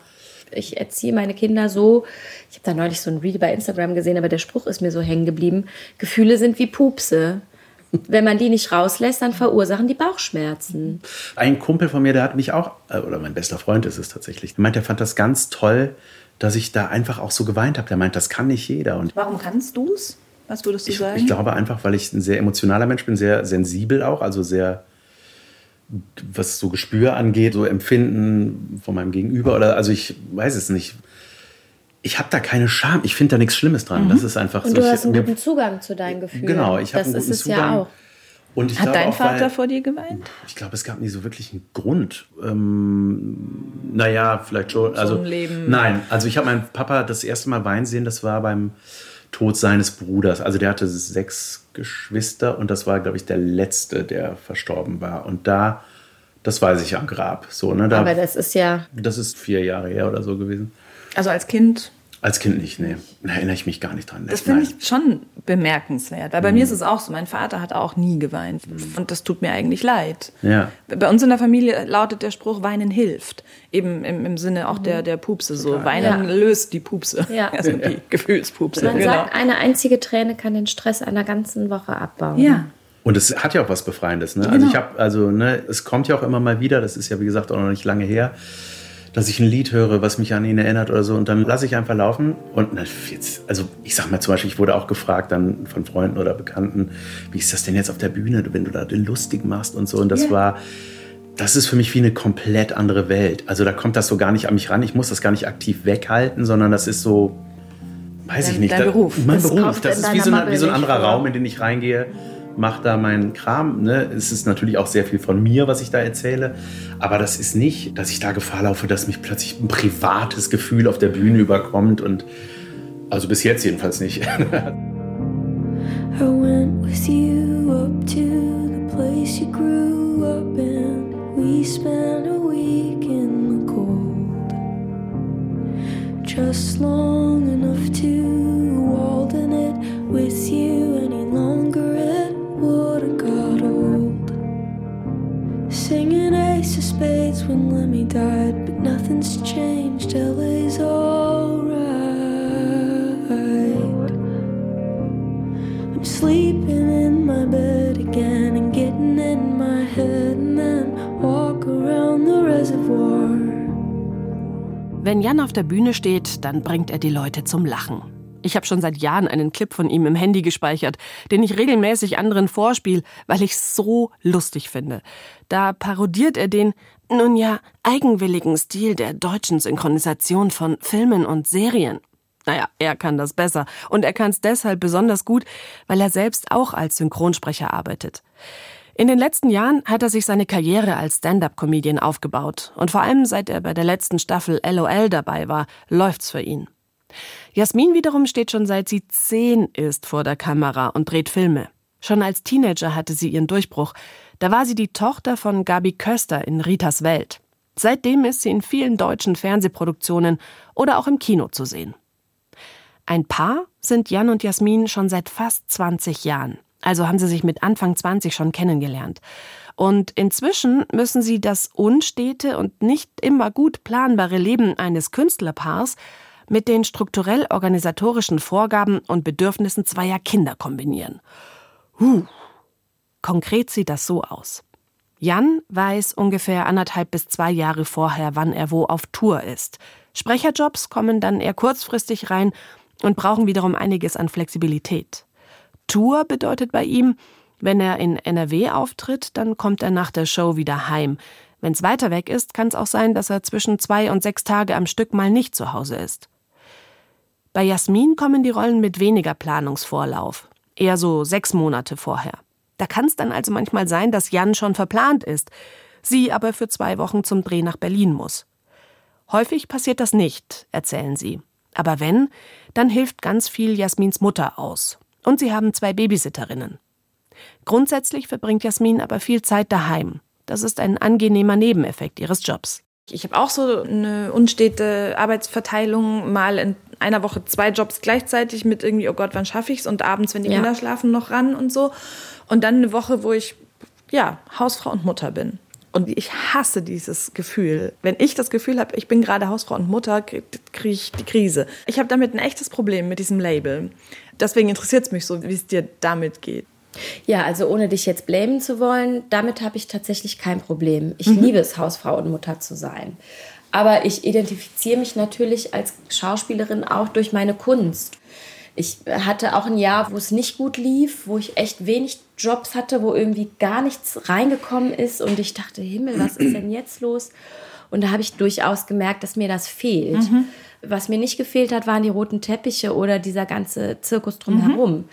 S2: Ich erziehe meine Kinder so, ich habe da neulich so ein Reel bei Instagram gesehen, aber der Spruch ist mir so hängen geblieben. Gefühle sind wie Pupse. Wenn man die nicht rauslässt, dann verursachen die Bauchschmerzen.
S3: Ein Kumpel von mir, der hat mich auch, äh, oder mein bester Freund ist es tatsächlich, der meint, er fand das ganz toll, dass ich da einfach auch so geweint habe. Der meint, das kann nicht jeder. Und
S5: Warum kannst du es? Was würdest du
S3: ich,
S5: sagen?
S3: ich glaube einfach, weil ich ein sehr emotionaler Mensch bin, sehr sensibel auch, also sehr, was so Gespür angeht, so Empfinden von meinem Gegenüber oder, also ich weiß es nicht. Ich habe da keine Scham. Ich finde da nichts Schlimmes dran. Das ist einfach
S2: Und
S3: so.
S2: du
S3: ich,
S2: hast einen guten Zugang zu deinen Gefühlen.
S3: Genau, ich habe
S2: Das
S3: einen guten
S2: ist es
S3: Zugang.
S2: ja auch.
S3: Und ich
S5: Hat
S3: glaube
S5: dein
S3: auch,
S5: Vater
S3: weil,
S5: vor dir geweint?
S3: Ich glaube, es gab nie so wirklich einen Grund. Ähm, naja, vielleicht schon. Also,
S5: ein Leben.
S3: Nein, also ich habe meinen Papa das erste Mal weinen sehen, das war beim Tod seines Bruders. Also der hatte sechs Geschwister und das war, glaube ich, der letzte, der verstorben war. Und da, das weiß ich am Grab. So, ne, da,
S2: Aber das ist ja,
S3: das ist vier Jahre her oder so gewesen.
S5: Also als Kind,
S3: Als Kind nicht, nee. Da erinnere ich mich gar nicht dran.
S5: das finde ich schon bemerkenswert. Weil bei
S3: Mhm.
S5: mir ist es auch so, mein Vater hat auch nie geweint. Und das tut mir eigentlich leid.
S3: Ja.
S5: Bei uns in der Familie lautet der Spruch, Weinen hilft. Eben im, im Sinne auch der, der Pupse. So, Weinen
S2: Ja.
S5: löst die Pupse.
S2: Ja.
S5: Also die Gefühlspupse.
S2: man
S5: genau.
S2: sagt, eine einzige Träne kann den Stress einer ganzen Woche abbauen.
S5: ja.
S3: Und es hat ja auch was Befreiendes. Ne? Also
S5: Genau.
S3: ich habe, also ne, es kommt ja auch immer mal wieder, das ist ja wie gesagt auch noch nicht lange her, dass ich ein Lied höre, was mich an ihn erinnert oder so, und dann lasse ich einfach laufen. Und jetzt, also ich sag mal zum Beispiel, ich wurde auch gefragt dann von Freunden oder Bekannten, wie ist das denn jetzt auf der Bühne, wenn du da den lustig machst und so. Und das war, das ist für mich wie eine komplett andere Welt. Also da kommt das so gar nicht an mich ran. Ich muss das gar nicht aktiv weghalten, sondern das ist so, weiß ich
S5: Dein-
S3: nicht.
S5: dein
S3: da,
S5: Beruf.
S3: Mein
S2: Das
S3: Beruf. Das ist wie so, eine, wie so ein
S2: nicht
S3: anderer. Raum, in den ich reingehe, mache da meinen Kram. Ne? Es ist natürlich auch sehr viel von mir, was ich da erzähle. Aber das ist nicht, dass ich da Gefahr laufe, dass mich plötzlich ein privates Gefühl auf der Bühne überkommt. Und also bis jetzt jedenfalls nicht.
S6: I went with you up to the place you grew up in. We spent a week in the cold. Just long enough to walden it with you any Singing Ace of Spades when Lemmy died, but nothing's changed. LA's alright. I'm sleeping in my bed again and getting in my head and then walk around the reservoir.
S1: Wenn Jan auf der Bühne steht, dann bringt er die Leute zum Lachen. Ich habe schon seit Jahren einen Clip von ihm im Handy gespeichert, den ich regelmäßig anderen vorspiele, weil ich so lustig finde. Da parodiert er den, nun ja, eigenwilligen Stil der deutschen Synchronisation von Filmen und Serien. Naja, er kann das besser. Und er kann es deshalb besonders gut, weil er selbst auch als Synchronsprecher arbeitet. In den letzten Jahren hat er sich seine Karriere als Stand-up-Comedian aufgebaut. Und vor allem seit er bei der letzten Staffel LOL dabei war, läuft's für ihn. Jasmin wiederum steht schon seit sie zehn ist vor der Kamera und dreht Filme. Schon als Teenager hatte sie ihren Durchbruch. Da war sie die Tochter von Gabi Köster in Ritas Welt. Seitdem ist sie in vielen deutschen Fernsehproduktionen oder auch im Kino zu sehen. Ein Paar sind Jan und Jasmin schon seit fast 20 Jahren. Also haben sie sich mit Anfang 20 schon kennengelernt. Und inzwischen müssen sie das unstete und nicht immer gut planbare Leben eines Künstlerpaars mit den strukturell organisatorischen Vorgaben und Bedürfnissen zweier Kinder kombinieren. Huh. Konkret sieht das so aus. Jan weiß ungefähr anderthalb bis zwei Jahre vorher, wann er wo auf Tour ist. Sprecherjobs kommen dann eher kurzfristig rein und brauchen wiederum einiges an Flexibilität. Tour bedeutet bei ihm, wenn er in NRW auftritt, dann kommt er nach der Show wieder heim. Wenn es weiter weg ist, kann es auch sein, dass er zwischen zwei und sechs Tage am Stück mal nicht zu Hause ist. Bei Jasmin kommen die Rollen mit weniger Planungsvorlauf, eher so sechs Monate vorher. Da kann es dann also manchmal sein, dass Jan schon verplant ist, sie aber für zwei Wochen zum Dreh nach Berlin muss. Häufig passiert das nicht, erzählen sie. Aber wenn, dann hilft ganz viel Jasmins Mutter aus. Und sie haben zwei Babysitterinnen. Grundsätzlich verbringt Jasmin aber viel Zeit daheim. Das ist ein angenehmer Nebeneffekt ihres Jobs.
S5: Ich habe auch so eine unstete Arbeitsverteilung, mal einer Woche zwei Jobs gleichzeitig mit irgendwie, oh Gott, wann schaffe ich's? Und abends, wenn die
S2: Ja.
S5: Kinder schlafen, noch ran und so. Und dann eine Woche, wo ich, ja, Hausfrau und Mutter bin. Und ich hasse dieses Gefühl. Wenn ich das Gefühl habe, ich bin gerade Hausfrau und Mutter, kriege ich die Krise. Ich habe damit ein echtes Problem mit diesem Label. Deswegen interessiert es mich so, wie es dir damit geht.
S2: Ja, also ohne dich jetzt blamen zu wollen, damit habe ich tatsächlich kein Problem. Ich liebe es, Hausfrau und Mutter zu sein. Aber ich identifiziere mich natürlich als Schauspielerin auch durch meine Kunst. Ich hatte auch ein Jahr, wo es nicht gut lief, wo ich echt wenig Jobs hatte, wo irgendwie gar nichts reingekommen ist und ich dachte, Himmel, was ist denn jetzt los? Und da habe ich durchaus gemerkt, dass mir das fehlt. Was mir nicht gefehlt hat, waren die roten Teppiche oder dieser ganze Zirkus drumherum.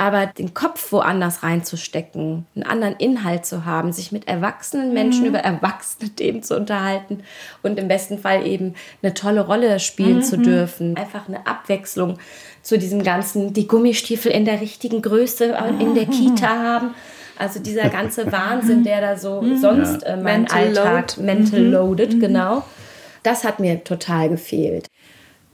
S2: Aber den Kopf woanders reinzustecken, einen anderen Inhalt zu haben, sich mit erwachsenen Menschen über erwachsene Themen zu unterhalten und im besten Fall eben eine tolle Rolle spielen zu dürfen. Einfach eine Abwechslung zu diesem ganzen, die Gummistiefel in der richtigen Größe in der Kita haben. Also dieser ganze Wahnsinn, der da so sonst äh, mein
S5: Mental
S2: Alltag
S5: load.
S2: mental loaded, genau. Das hat mir total gefehlt.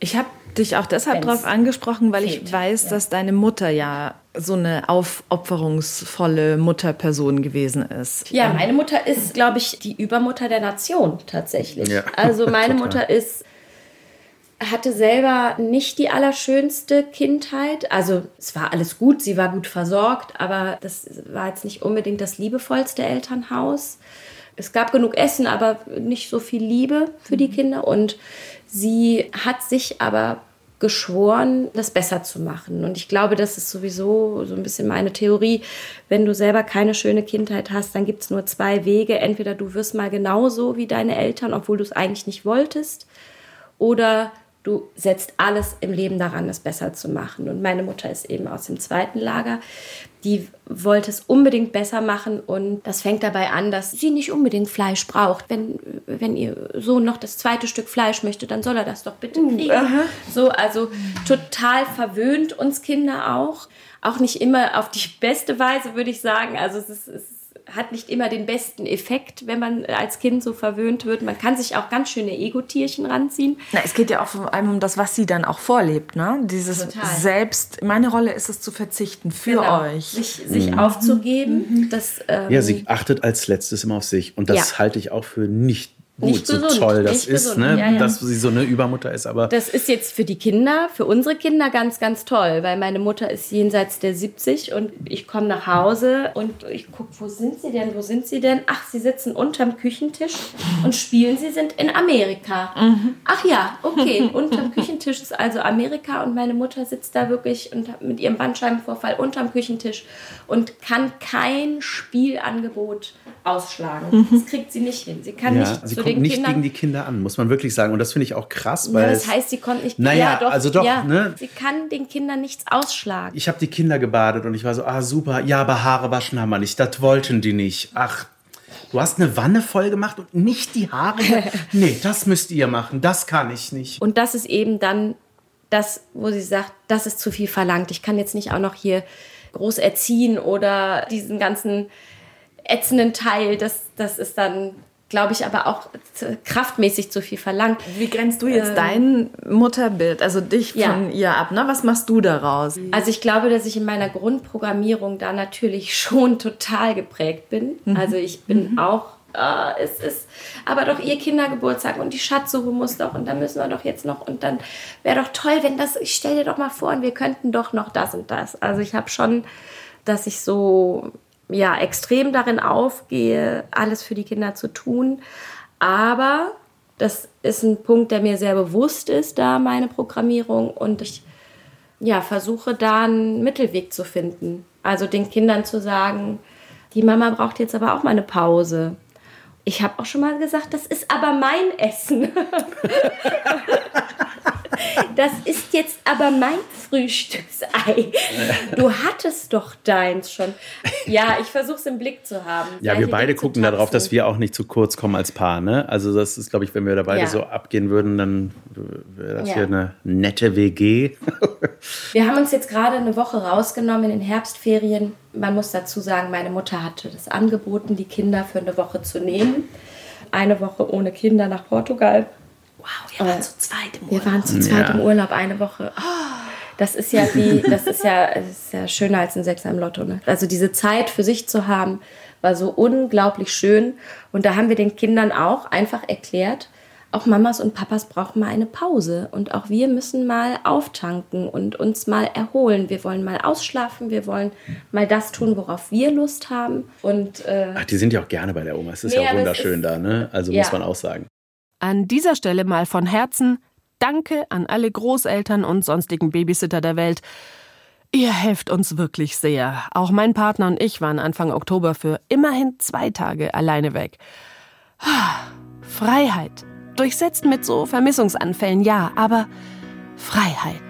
S5: Ich habe dich auch deshalb darauf angesprochen, weil ich
S2: fehlt,
S5: weiß,
S2: ja.
S5: dass deine Mutter ja so eine aufopferungsvolle Mutterperson gewesen ist.
S2: Ja, meine Mutter ist, glaube ich, die Übermutter der Nation tatsächlich.
S3: Ja,
S2: also meine. Mutter ist hatte selber nicht die allerschönste Kindheit. Also es war alles gut, sie war gut versorgt, aber das war jetzt nicht unbedingt das liebevollste Elternhaus. Es gab genug Essen, aber nicht so viel Liebe für die Kinder. Und sie hat sich aber geschworen, das besser zu machen. Und ich glaube, das ist sowieso so ein bisschen meine Theorie. Wenn du selber keine schöne Kindheit hast, dann gibt es nur zwei Wege. Entweder du wirst mal genauso wie deine Eltern, obwohl du es eigentlich nicht wolltest, oder du setzt alles im Leben daran, es besser zu machen. Und meine Mutter ist eben aus dem zweiten Lager. Die wollte es unbedingt besser machen und das fängt dabei an, dass sie nicht unbedingt Fleisch braucht. Wenn, wenn ihr Sohn noch das zweite Stück Fleisch möchte, dann soll er das doch bitte kriegen. So, also total verwöhnt uns Kinder auch. Auch nicht immer auf die beste Weise, würde ich sagen. Also es ist, es hat nicht immer den besten Effekt, wenn man als Kind so verwöhnt wird. Man kann sich auch ganz schöne Ego-Tierchen ranziehen.
S5: Na, es geht ja auch vor allem um das, was sie dann auch vorlebt, ne? Dieses
S2: Total.
S5: selbst, meine Rolle ist es zu verzichten für
S2: Genau.
S5: euch.
S2: Sich, sich aufzugeben. Das, ähm,
S3: Ja, sie achtet als letztes immer auf sich. Und das
S2: Ja.
S3: halte ich auch für nicht gut,
S2: Nicht
S3: so
S2: gesund,
S3: toll das
S2: nicht
S3: ist,
S2: gesund.
S3: ne?
S2: Ja, ja.
S3: dass sie so eine Übermutter ist. Aber
S2: Das ist jetzt für die Kinder, für unsere Kinder ganz, ganz toll, weil meine Mutter ist jenseits der 70 und ich komme nach Hause und ich gucke, wo sind sie denn, wo sind sie denn? Ach, sie sitzen unterm Küchentisch und spielen, sie sind in Amerika. Ach ja, okay, unterm Küchentisch ist also Amerika und meine Mutter sitzt da wirklich und hat mit ihrem Bandscheibenvorfall unterm Küchentisch und kann kein Spielangebot ausschlagen. Das kriegt sie nicht hin. Sie kann
S3: Ja,
S2: nicht
S3: sie
S2: zu
S3: kommt nicht
S2: Kindern.
S3: gegen die Kinder an, muss man wirklich sagen. Und das finde ich auch krass,
S2: ja,
S3: weil
S2: das
S3: es-
S2: heißt, sie konnte nicht.
S3: Naja,
S2: ja, doch,
S3: also doch,
S2: ja,
S3: ne?
S2: Sie kann den Kindern nichts ausschlagen.
S3: ich habe die Kinder gebadet und ich war so, ah super, ja, aber Haare waschen haben wir nicht, das wollten die nicht. Ach, du hast eine Wanne voll gemacht und nicht die Haare? nee, das müsst ihr machen, das kann ich nicht.
S2: Und das ist eben dann das, wo sie sagt, das ist zu viel verlangt. Ich kann jetzt nicht auch noch hier groß erziehen oder diesen ganzen ätzenden Teil. Das, das ist dann, glaube ich, aber auch kraftmäßig zu viel verlangt.
S5: Wie grenzt du jetzt dein Mutterbild, also dich
S2: Ja.
S5: von ihr ab? Ne? Was machst du daraus?
S2: Also ich glaube, dass ich in meiner Grundprogrammierung da natürlich schon total geprägt bin. Also ich bin auch, äh, es ist aber doch ihr Kindergeburtstag und die Schatzsuche muss doch und da müssen wir doch jetzt noch und dann wäre doch toll, wenn das, ich stell dir doch mal vor und wir könnten doch noch das und das. Also ich habe schon, dass ich so ja extrem darin aufgehe, alles für die Kinder zu tun, aber das ist ein Punkt, der mir sehr bewusst ist, da meine Programmierung und ich ja, versuche da einen Mittelweg zu finden. Also den Kindern zu sagen, die Mama braucht jetzt aber auch mal eine Pause. Ich habe auch schon mal gesagt, das ist aber mein Essen. Das ist jetzt aber mein Frühstücksei. Du hattest doch deins schon. Ja, ich versuche es im Blick zu haben.
S3: Ja, wir beide gucken darauf, dass wir auch nicht zu kurz kommen als Paar. Ne? Also das ist, glaube ich, wenn wir da beide
S2: Ja.
S3: so abgehen würden, dann wäre das
S2: Ja.
S3: hier eine nette WG.
S2: Wir haben uns jetzt gerade eine Woche rausgenommen in den Herbstferien. Man muss dazu sagen, meine Mutter hatte das angeboten, die Kinder für eine Woche zu nehmen. Eine Woche ohne Kinder nach Portugal.
S5: Wow, wir waren zu zweit im
S2: Wir waren zu zweit
S3: Ja.
S2: im Urlaub eine Woche. Das ist ja wie, das ist ja, es ist ja schöner als ein Sechser im Lotto. Ne? Also diese Zeit für sich zu haben, war so unglaublich schön. Und da haben wir den Kindern auch einfach erklärt, auch Mamas und Papas brauchen mal eine Pause. Und auch wir müssen mal auftanken und uns mal erholen. Wir wollen mal ausschlafen, wir wollen mal das tun, worauf wir Lust haben. Und äh,
S3: Ach, die sind ja auch gerne bei der Oma. Es ist
S2: Nee,
S3: ja auch wunderschön
S2: ist-
S3: da, ne? Also
S2: Ja.
S3: muss man auch sagen.
S1: An dieser Stelle mal von Herzen Danke an alle Großeltern und sonstigen Babysitter der Welt. Ihr helft uns wirklich sehr. Auch mein Partner und ich waren Anfang Oktober für immerhin zwei Tage alleine weg. Freiheit. Durchsetzt mit so Vermissungsanfällen, ja, aber Freiheit.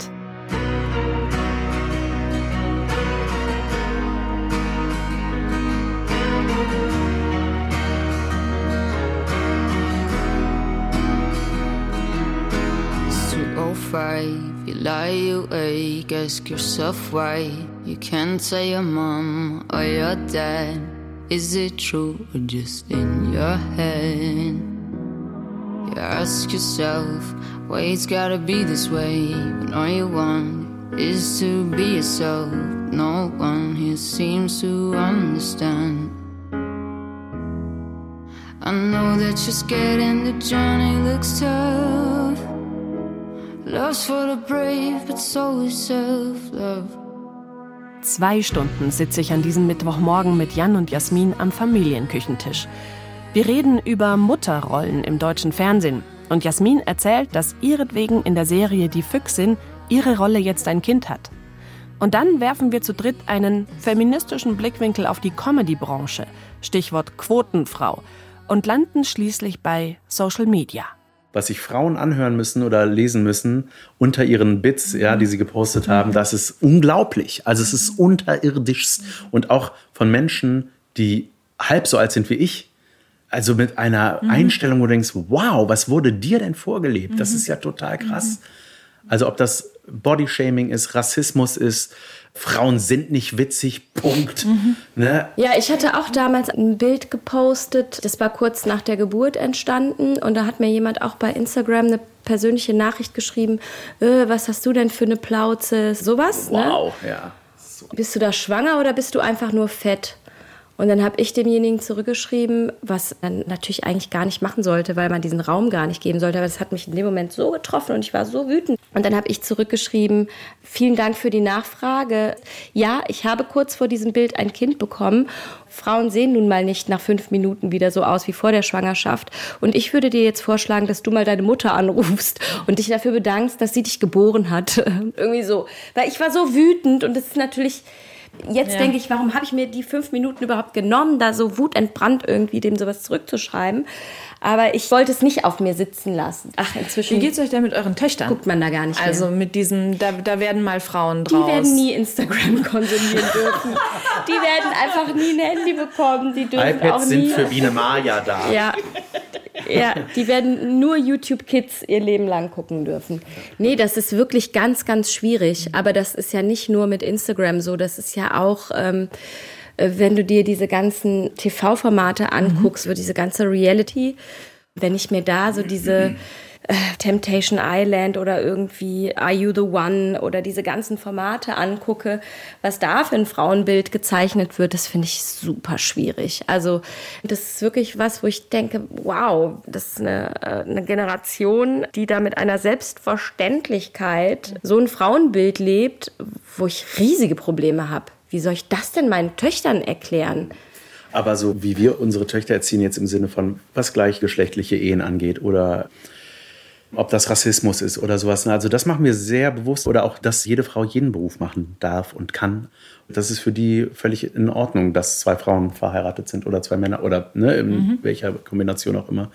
S6: It's 205, you lie awake, ask yourself why you can't tell your mom or your dad. Is it true or just in your head? You ask yourself why it's gotta be this way when all you want is to be yourself. No one here seems to understand. I know that you're scared and the journey looks tough. Love's for the brave, but so is self-love.
S1: Zwei Stunden sitze ich an diesem Mittwochmorgen mit Jan und Jasmin am Familienküchentisch. Wir reden über Mutterrollen im deutschen Fernsehen. Und Jasmin erzählt, dass ihretwegen in der Serie Die Füchsin ihre Rolle jetzt ein Kind hat. Und dann werfen wir zu dritt einen feministischen Blickwinkel auf die Comedy-Branche, Stichwort Quotenfrau, und landen schließlich bei Social Media.
S3: was sich Frauen anhören müssen oder lesen müssen unter ihren Bits, ja, die sie gepostet haben, das ist unglaublich. Also es ist unterirdischst und auch von Menschen, die halb so alt sind wie ich. Also mit einer Einstellung, wo du denkst, wow, was wurde dir denn vorgelebt? Das ist ja total krass. Also ob das Bodyshaming ist, Rassismus ist, Frauen sind nicht witzig, Punkt. Ne?
S2: Ja, ich hatte auch damals ein Bild gepostet. Das war kurz nach der Geburt entstanden. Und da hat mir jemand auch bei Instagram eine persönliche Nachricht geschrieben. Äh, was hast du denn für eine Plauze? Sowas, ne?
S3: Wow, ja.
S2: Bist du da schwanger oder bist du einfach nur fett? Und dann habe ich demjenigen zurückgeschrieben, was man natürlich eigentlich gar nicht machen sollte, weil man diesen Raum gar nicht geben sollte. Aber das hat mich in dem Moment so getroffen und ich war so wütend. Und dann habe ich zurückgeschrieben, vielen Dank für die Nachfrage. Ja, ich habe kurz vor diesem Bild ein Kind bekommen. Frauen sehen nun mal nicht nach fünf Minuten wieder so aus wie vor der Schwangerschaft. Und ich würde dir jetzt vorschlagen, dass du mal deine Mutter anrufst und dich dafür bedankst, dass sie dich geboren hat. Irgendwie so. Weil ich war so wütend und das ist natürlich Jetzt
S5: Ja.
S2: denke ich, warum habe ich mir die fünf Minuten überhaupt genommen, da so wutentbrannt irgendwie dem sowas zurückzuschreiben. Aber ich wollte es nicht auf mir sitzen lassen. Ach,
S5: Wie
S2: inzwischen
S5: geht's euch denn mit euren Töchtern?
S2: guckt man da gar nicht
S5: Also
S2: mehr.
S5: mit diesen, da, da werden mal Frauen
S2: Die
S5: draus.
S2: werden nie Instagram konsumieren dürfen. Die werden einfach nie ein Handy bekommen. Die dürfen auch
S3: iPads
S2: nie.
S3: sind für Biene Maya da.
S2: Ja. Ja, die werden nur YouTube Kids ihr Leben lang gucken dürfen. Nee, das ist wirklich ganz, ganz schwierig. Aber das ist ja nicht nur mit Instagram so. Das ist ja auch, ähm, äh, wenn du dir diese ganzen TV-Formate anguckst, so diese ganze Reality, wenn ich mir da so diese äh, Temptation Island oder irgendwie Are You the One oder diese ganzen Formate angucke, was da für ein Frauenbild gezeichnet wird, das finde ich super schwierig. Also das ist wirklich was, wo ich denke, wow, das ist eine, äh, eine Generation, die da mit einer Selbstverständlichkeit so ein Frauenbild lebt, wo ich riesige Probleme habe. Wie soll ich das denn meinen Töchtern erklären?
S3: Aber so wie wir unsere Töchter erziehen jetzt im Sinne von, was gleichgeschlechtliche Ehen angeht oder ob das Rassismus ist oder sowas. Also das machen wir sehr bewusst oder auch, dass jede Frau jeden Beruf machen darf und kann. Das ist für die völlig in Ordnung, dass zwei Frauen verheiratet sind oder zwei Männer oder ne, in welcher Kombination auch immer.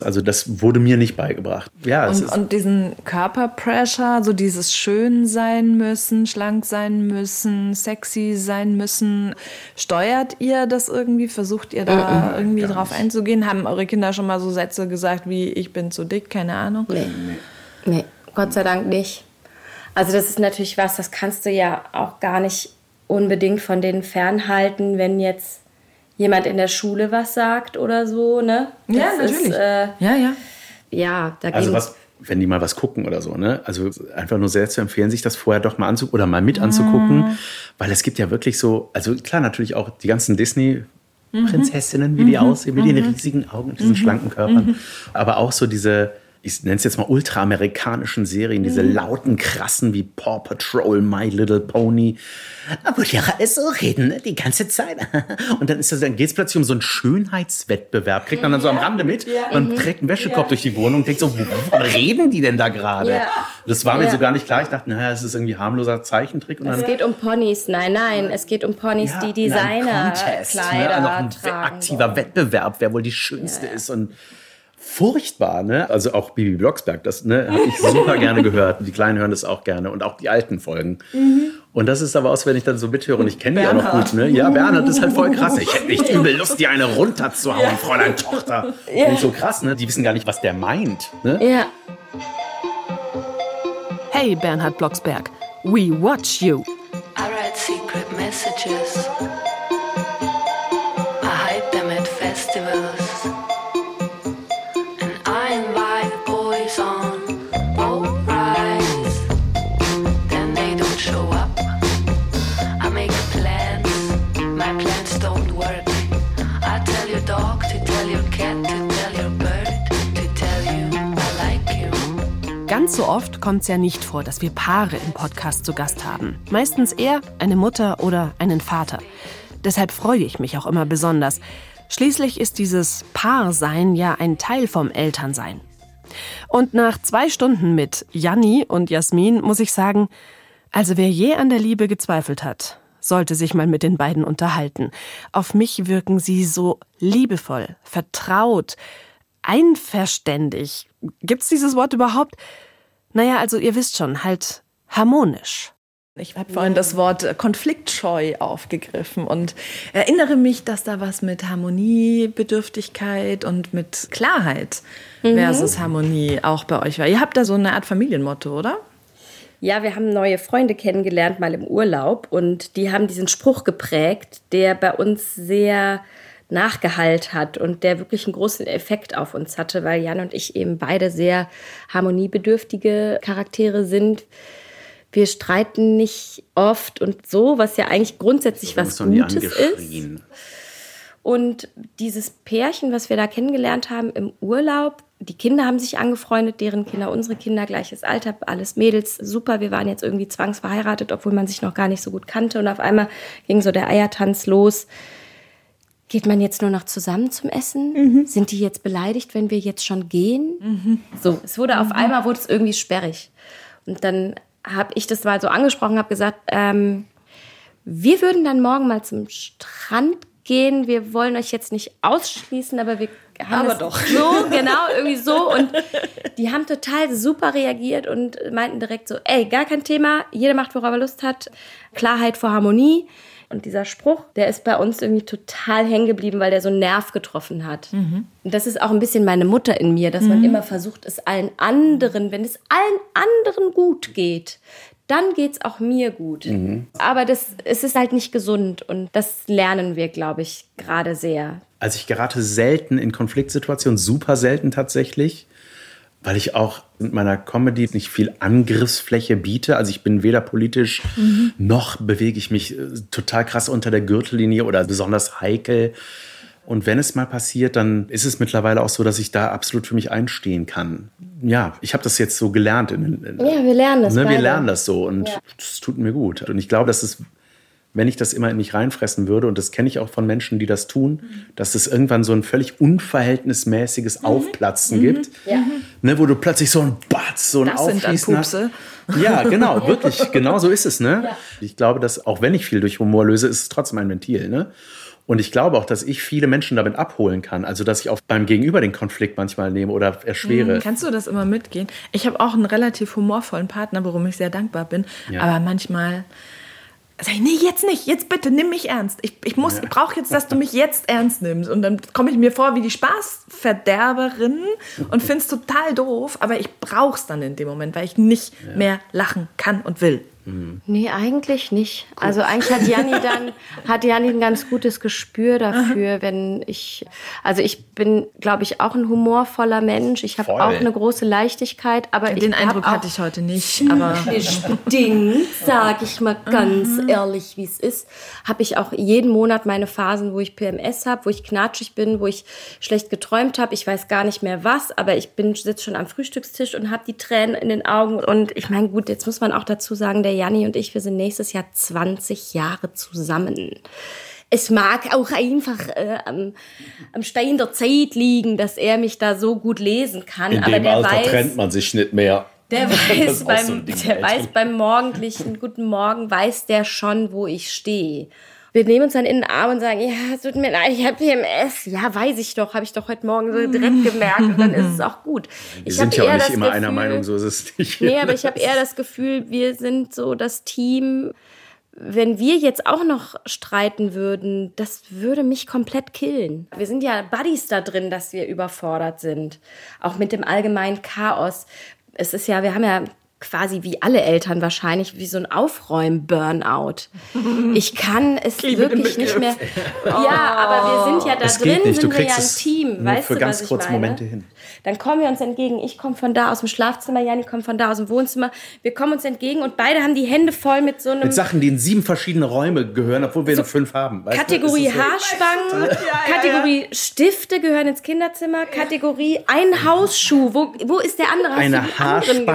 S3: Also das wurde mir nicht beigebracht. Ja, es
S5: Und,
S3: ist,
S5: und diesen Körperpressure, so dieses schön sein müssen, schlank sein müssen, sexy sein müssen. Steuert ihr das irgendwie? Versucht ihr da irgendwie drauf einzugehen? Haben eure Kinder schon mal so Sätze gesagt wie ich bin zu dick, keine Ahnung?
S2: Nee. Nee, Gott sei Dank nicht. Also das ist natürlich was, das kannst du ja auch gar nicht unbedingt von denen fernhalten, wenn jetzt jemand in der Schule was sagt oder so, ne? Das Ist, äh,
S5: ja, ja.
S2: ja, da
S3: Also was, wenn die mal was gucken oder so, ne? Also einfach nur sehr zu empfehlen, sich das vorher doch mal anzugucken oder mal mit anzugucken, weil es gibt ja wirklich so, also klar natürlich auch die ganzen Disney Prinzessinnen, wie die aussehen, mit ihren riesigen Augen und diesen schlanken Körpern, aber auch so diese ich nenne es jetzt mal ultraamerikanischen Serien, diese lauten, krassen wie Paw Patrol, My Little Pony. Aber ja, alles so reden, ne? die ganze Zeit. Und dann, ist das, dann geht es plötzlich um so einen Schönheitswettbewerb. Kriegt man dann so am Rande mit. Man trägt einen Wäschekorb durch die Wohnung und denkt so, wovon reden die denn da gerade?
S2: Ja.
S3: Das war mir
S2: Ja.
S3: so gar nicht klar. Ich dachte, naja, es ist irgendwie harmloser Zeichentrick. Und
S2: es geht um Ponys. Nein, nein, es geht um Ponys,
S3: ja,
S2: die
S3: in einem
S2: Designer-Kleider
S3: Contest, ne? Noch ein
S2: tragen.
S3: aktiver
S2: wollen.
S3: Wettbewerb, wer wohl die schönste ist und furchtbar, ne? Also auch Bibi Blocksberg, das ne, habe ich super gerne gehört. Die Kleinen hören das auch gerne und auch die alten Folgen. Und das ist aber aus, wenn ich dann so mithöre und ich kenne die auch noch gut, ne? Ja, Bernhard ist halt voll krass. Ich hätte nicht übel Lust, die eine runterzuhauen, Fräulein Tochter. Und so krass, ne? Die wissen gar nicht, was der meint, ne?
S2: Ja,
S1: Hey Bernhard Blocksberg, we watch you.
S6: I write secret messages. I hide them at festivals.
S1: Ganz so oft kommt es ja nicht vor, dass wir Paare im Podcast zu Gast haben. Meistens eher eine Mutter oder einen Vater. Deshalb freue ich mich auch immer besonders. Schließlich ist dieses Paarsein ja ein Teil vom Elternsein. Und nach zwei Stunden mit Janni und Jasmin muss ich sagen, also wer je an der Liebe gezweifelt hat, sollte sich mal mit den beiden unterhalten. Auf mich wirken sie so liebevoll, vertraut, einverständig. Gibt's dieses Wort überhaupt? Naja, also ihr wisst schon, halt harmonisch.
S5: Ich habe vorhin das Wort äh, konfliktscheu aufgegriffen und erinnere mich, dass da was mit Harmoniebedürftigkeit und mit Klarheit versus Harmonie auch bei euch war. Ihr habt da so eine Art Familienmotto, oder?
S2: Ja, wir haben neue Freunde kennengelernt, mal im Urlaub. Und die haben diesen Spruch geprägt, der bei uns sehr nachgehalt hat und der wirklich einen großen Effekt auf uns hatte, weil Jan und ich eben beide sehr harmoniebedürftige Charaktere sind. Wir streiten nicht oft und so, was ja eigentlich grundsätzlich was Gutes ist. Und dieses Pärchen, was wir da kennengelernt haben im Urlaub, die Kinder haben sich angefreundet, deren Kinder, unsere Kinder, gleiches Alter, alles Mädels, super. Wir waren jetzt irgendwie zwangsverheiratet, obwohl man sich noch gar nicht so gut kannte. Und auf einmal ging so der Eiertanz los. Geht man jetzt nur noch zusammen zum Essen? Sind die jetzt beleidigt, wenn wir jetzt schon gehen? So, es wurde auf einmal wurde es irgendwie sperrig. Und dann habe ich das mal so angesprochen, habe gesagt, ähm, wir würden dann morgen mal zum Strand gehen. Wir wollen euch jetzt nicht ausschließen, aber wir haben
S5: Aber
S2: es
S5: doch.
S2: so, genau, irgendwie so. Und die haben total super reagiert und meinten direkt so, ey, gar kein Thema, jeder macht, worauf er Lust hat. Klarheit vor Harmonie. Und dieser Spruch, der ist bei uns irgendwie total hängen geblieben, weil der so einen Nerv getroffen hat. Und das ist auch ein bisschen meine Mutter in mir, dass man immer versucht, es allen anderen, wenn es allen anderen gut geht, dann geht's auch mir gut. Aber das, es ist halt nicht gesund und das lernen wir, glaube ich, gerade sehr.
S3: Also ich gerate selten in Konfliktsituationen, super selten tatsächlich, weil ich auch mit meiner Comedy nicht viel Angriffsfläche biete. Also ich bin weder politisch noch bewege ich mich äh, total krass unter der Gürtellinie oder besonders heikel. Und wenn es mal passiert, dann ist es mittlerweile auch so, dass ich da absolut für mich einstehen kann. Ja, ich habe das jetzt so gelernt. In, in,
S2: Ja, wir lernen das
S3: ne, wir lernen das so und
S2: Ja.
S3: das tut mir gut. Und ich glaube, dass es, wenn ich das immer in mich reinfressen würde, und das kenne ich auch von Menschen, die das tun, dass es irgendwann so ein völlig unverhältnismäßiges
S2: Mhm.
S3: Aufplatzen gibt, ne, wo du plötzlich so ein Batz, so ein Aufschießen hast. Ja, genau, wirklich, genau so ist es. Ne? Ich glaube, dass auch wenn ich viel durch Humor löse, ist es trotzdem ein Ventil. Ne? Und ich glaube auch, dass ich viele Menschen damit abholen kann. Also, dass ich auch beim Gegenüber den Konflikt manchmal nehme oder erschwere.
S5: Kannst du das immer mitgehen? Ich habe auch einen relativ humorvollen Partner, worum ich sehr dankbar bin.
S3: Ja.
S5: Aber manchmal sage ich, nee, jetzt nicht, jetzt bitte, nimm mich ernst. Ich, ich, muss, ich brauche jetzt, dass du mich jetzt ernst nimmst. Und dann komme ich mir vor wie die Spaßverderberin und finde es total doof. Aber ich brauche es dann in dem Moment, weil ich nicht mehr lachen kann und will.
S2: Nee, eigentlich nicht. Also eigentlich hat Janni dann, hat Janni ein ganz gutes Gespür dafür, wenn ich, also ich bin, glaube ich, auch ein humorvoller Mensch. Ich habe auch eine große Leichtigkeit, aber ich
S5: Den
S2: hab
S5: Eindruck hatte ich heute nicht. Aber
S2: bedingt, sage ich mal ganz ehrlich, wie es ist, habe ich auch jeden Monat meine Phasen, wo ich PMS habe, wo ich knatschig bin, wo ich schlecht geträumt habe. Ich weiß gar nicht mehr was, aber ich bin sitze schon am Frühstückstisch und habe die Tränen in den Augen. Und ich meine, gut, jetzt muss man auch dazu sagen, der Janni und ich, wir sind nächstes Jahr 20 Jahre zusammen. Es mag auch einfach äh, am, am Stein der Zeit liegen, dass er mich da so gut lesen kann.
S3: In
S2: aber
S3: dem
S2: der
S3: Alter
S2: weiß,
S3: trennt man sich nicht mehr.
S2: der weiß,
S3: so
S2: beim,
S3: Ding,
S2: der weiß beim morgendlichen Guten Morgen, weiß der schon, wo ich stehe. Wir nehmen uns dann in den Arm und sagen, ja, es tut mir leid, ich habe PMS. Ja, weiß ich doch, habe ich doch heute Morgen so direkt gemerkt und dann ist es auch gut.
S3: Wir
S2: ich
S3: sind ja auch nicht immer einer
S2: Gefühl-
S3: Meinung, so ist es nicht.
S2: Nee, aber ich habe eher das Gefühl, wir sind so das Team. Wenn wir jetzt auch noch streiten würden, das würde mich komplett killen. Wir sind ja Buddies da drin, dass wir überfordert sind. Auch mit dem allgemeinen Chaos. Es ist ja, wir haben ja quasi wie alle Eltern wahrscheinlich wie so ein Aufräumen-Burnout. Ich kann es
S5: den
S2: wirklich nicht mehr.
S5: Begriff.
S2: Ja, aber wir sind ja da
S3: Es
S2: drin.
S3: Du
S2: sind wir ja ein Team.
S3: nur
S2: weißt
S3: für
S2: du,
S3: ganz
S2: was ich
S3: kurze
S2: meine?
S3: Momente hin.
S2: Dann kommen wir uns entgegen. Ich komme von da aus dem Schlafzimmer, Janni kommt von da aus dem Wohnzimmer. Wir kommen uns entgegen und beide haben die Hände voll mit so einem
S3: Mit Sachen, die in sieben verschiedene Räume gehören, obwohl wir nur fünf haben. Weißt du?
S2: Kategorie
S3: so-
S2: Haarspangen, Kategorie Stifte gehören ins Kinderzimmer, Kategorie ein Hausschuh. Wo, wo ist der andere? Hast du
S3: Eine
S2: die anderen gesehen?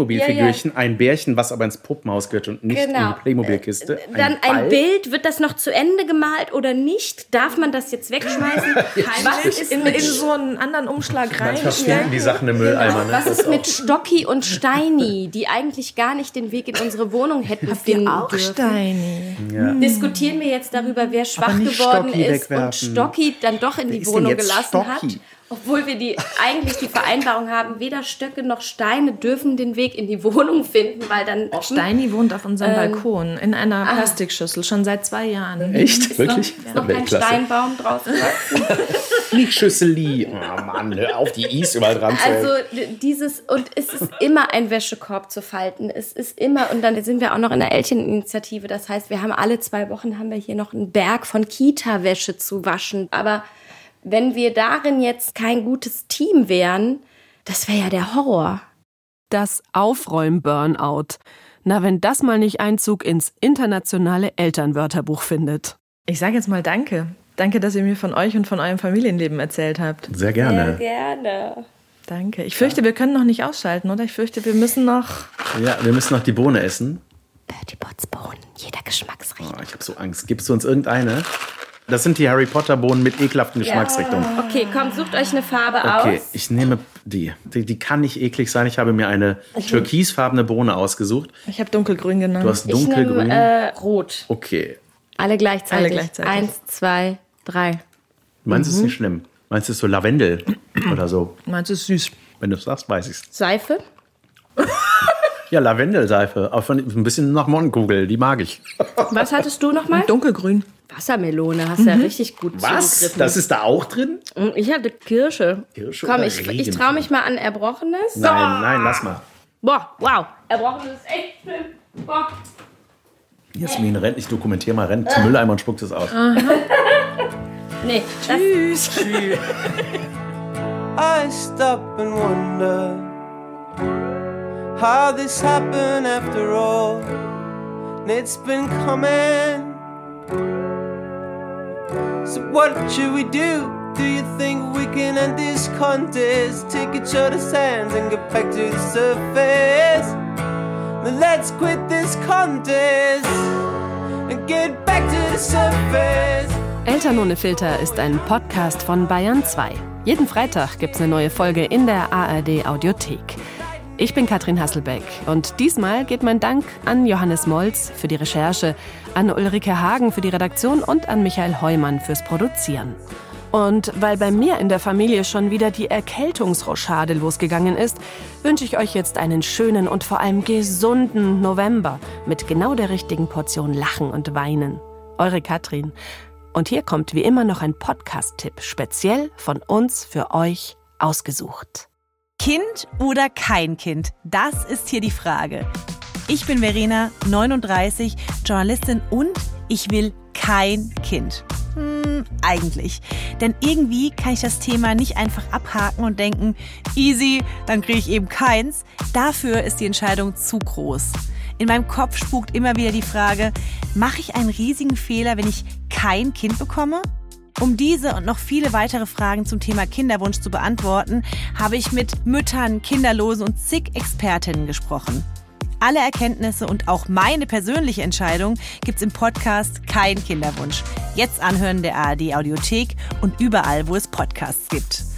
S3: Haarspange, ein Playmobil-Figürchen, ein Bärchen, was aber ins Puppenhaus gehört und nicht in
S2: Genau.
S3: die Playmobil-Kiste.
S2: Dann ein
S3: Ball.
S2: Bild, wird das noch zu Ende gemalt oder nicht? Darf man das jetzt wegschmeißen? Was ist
S5: in,
S2: mit
S5: in so einen anderen Umschlag rein.
S3: Manchmal finden die Sachen im Mülleimer. Ne?
S2: Was ist mit Stocki und Steini, die eigentlich gar nicht den Weg in unsere Wohnung hätten finden
S5: auch
S2: dürfen?
S5: Steini.
S2: Diskutieren wir jetzt darüber, wer schwach geworden
S3: Stocki
S2: ist und
S3: wegwerfen.
S2: Stocki dann doch in
S3: Wer
S2: die Wohnung gelassen hat. Obwohl wir die eigentlich die Vereinbarung haben, weder Stöcke noch Steine dürfen den Weg in die Wohnung finden, weil dann
S5: Steini wohnt auf unserem
S2: Ähm,
S5: Balkon in einer
S2: ah.
S5: Plastikschüssel schon seit zwei Jahren.
S3: Echt? Wirklich?
S2: ist noch kein Steinbaum draußen.
S3: Nicht Schüsseli. Oh Mann, hör auf die Is überall dran zu
S2: Also dieses, und es ist immer ein Wäschekorb zu falten. Es ist immer, und dann sind wir auch noch in der Elterninitiative. Das heißt, wir haben alle zwei Wochen haben wir hier noch einen Berg von Kita-Wäsche zu waschen. Aber wenn wir darin jetzt kein gutes Team wären, das wäre ja der Horror.
S1: Das Aufräum-Burnout. Na, wenn das mal nicht Einzug ins internationale Elternwörterbuch findet.
S5: Ich sage jetzt mal Danke. Danke, dass ihr mir von euch und von eurem Familienleben erzählt habt.
S3: Sehr gerne.
S2: gerne.
S5: Danke. Ich fürchte, wir können noch nicht ausschalten, oder? Ich fürchte, wir müssen noch.
S3: Ja, wir müssen noch die Bohne essen.
S2: Bertie Botts Bohnen, jeder Geschmacksrichtung.
S3: Oh, ich habe so Angst. Gibst du uns irgendeine? Das sind die Harry Potter Bohnen mit ekelhaften Geschmacksrichtungen.
S2: Okay, komm, sucht euch eine Farbe
S3: Okay,
S2: aus.
S3: ich nehme Die, die, die kann nicht eklig sein. Ich habe mir eine türkisfarbene Bohne ausgesucht.
S5: Ich habe dunkelgrün genommen.
S3: Du hast
S2: Ich nehme
S3: dunkelgrün.
S2: äh, rot.
S3: okay.
S2: Alle gleichzeitig.
S5: Alle gleichzeitig.
S2: Eins, zwei, drei.
S3: Meinst
S2: Mhm.
S3: du ist nicht schlimm? Meinst du ist so Lavendel oder so?
S5: Meinst du ist süß?
S3: Wenn du es sagst, weiß ich's.
S2: Seife.
S3: Ja, Lavendelseife. Auch von, ein bisschen nach Mondkugel. Die mag ich.
S2: Was hattest du nochmal?
S5: Dunkelgrün.
S2: Wassermelone. Hast ja richtig gut
S3: Was?
S2: zugegriffen.
S3: Das ist da auch drin?
S2: Und Ich hatte Kirsche.
S3: Kirsche
S2: Komm,
S3: oder
S2: ich, ich traue mich mal an Erbrochenes.
S3: Nein, nein, lass mal.
S2: Boah, wow. Erbrochenes ist echt schlimm. Boah.
S3: Jasmin rennt, ich dokumentiere mal, rennt zum Mülleimer und spuckt es aus.
S2: Nee, das,
S7: I stop and wonder how this happened after all. And it's been coming. So, what should we do? Do you think we can end this contest? Take each other's hands and get back to the surface. Then let's quit this contest and get back to the surface.
S1: Eltern ohne Filter ist ein Podcast von Bayern 2. Jeden Freitag gibt's eine neue Folge in der ARD Audiothek. Ich bin Katrin Hasselbeck und diesmal geht mein Dank an Johannes Molz für die Recherche, an Ulrike Hagen für die Redaktion und an Michael Heumann fürs Produzieren. Und weil bei mir in der Familie schon wieder die Erkältungsrochade losgegangen ist, wünsche ich euch jetzt einen schönen und vor allem gesunden November mit genau der richtigen Portion Lachen und Weinen. Eure Katrin. Und hier kommt wie immer noch ein Podcast-Tipp, speziell von uns für euch ausgesucht.
S8: Kind oder kein Kind? Das ist hier die Frage. Ich bin Verena, 39, Journalistin und ich will kein Kind. Hm, eigentlich. Denn irgendwie kann ich das Thema nicht einfach abhaken und denken, easy, dann kriege ich eben keins. Dafür ist die Entscheidung zu groß. In meinem Kopf spukt immer wieder die Frage, mache ich einen riesigen Fehler, wenn ich kein Kind bekomme? Um diese und noch viele weitere Fragen zum Thema Kinderwunsch zu beantworten, habe ich mit Müttern, Kinderlosen und zig Expertinnen gesprochen. Alle Erkenntnisse und auch meine persönliche Entscheidung gibt's im Podcast Kein Kinderwunsch. Jetzt anhören der ARD Audiothek und überall, wo es Podcasts gibt.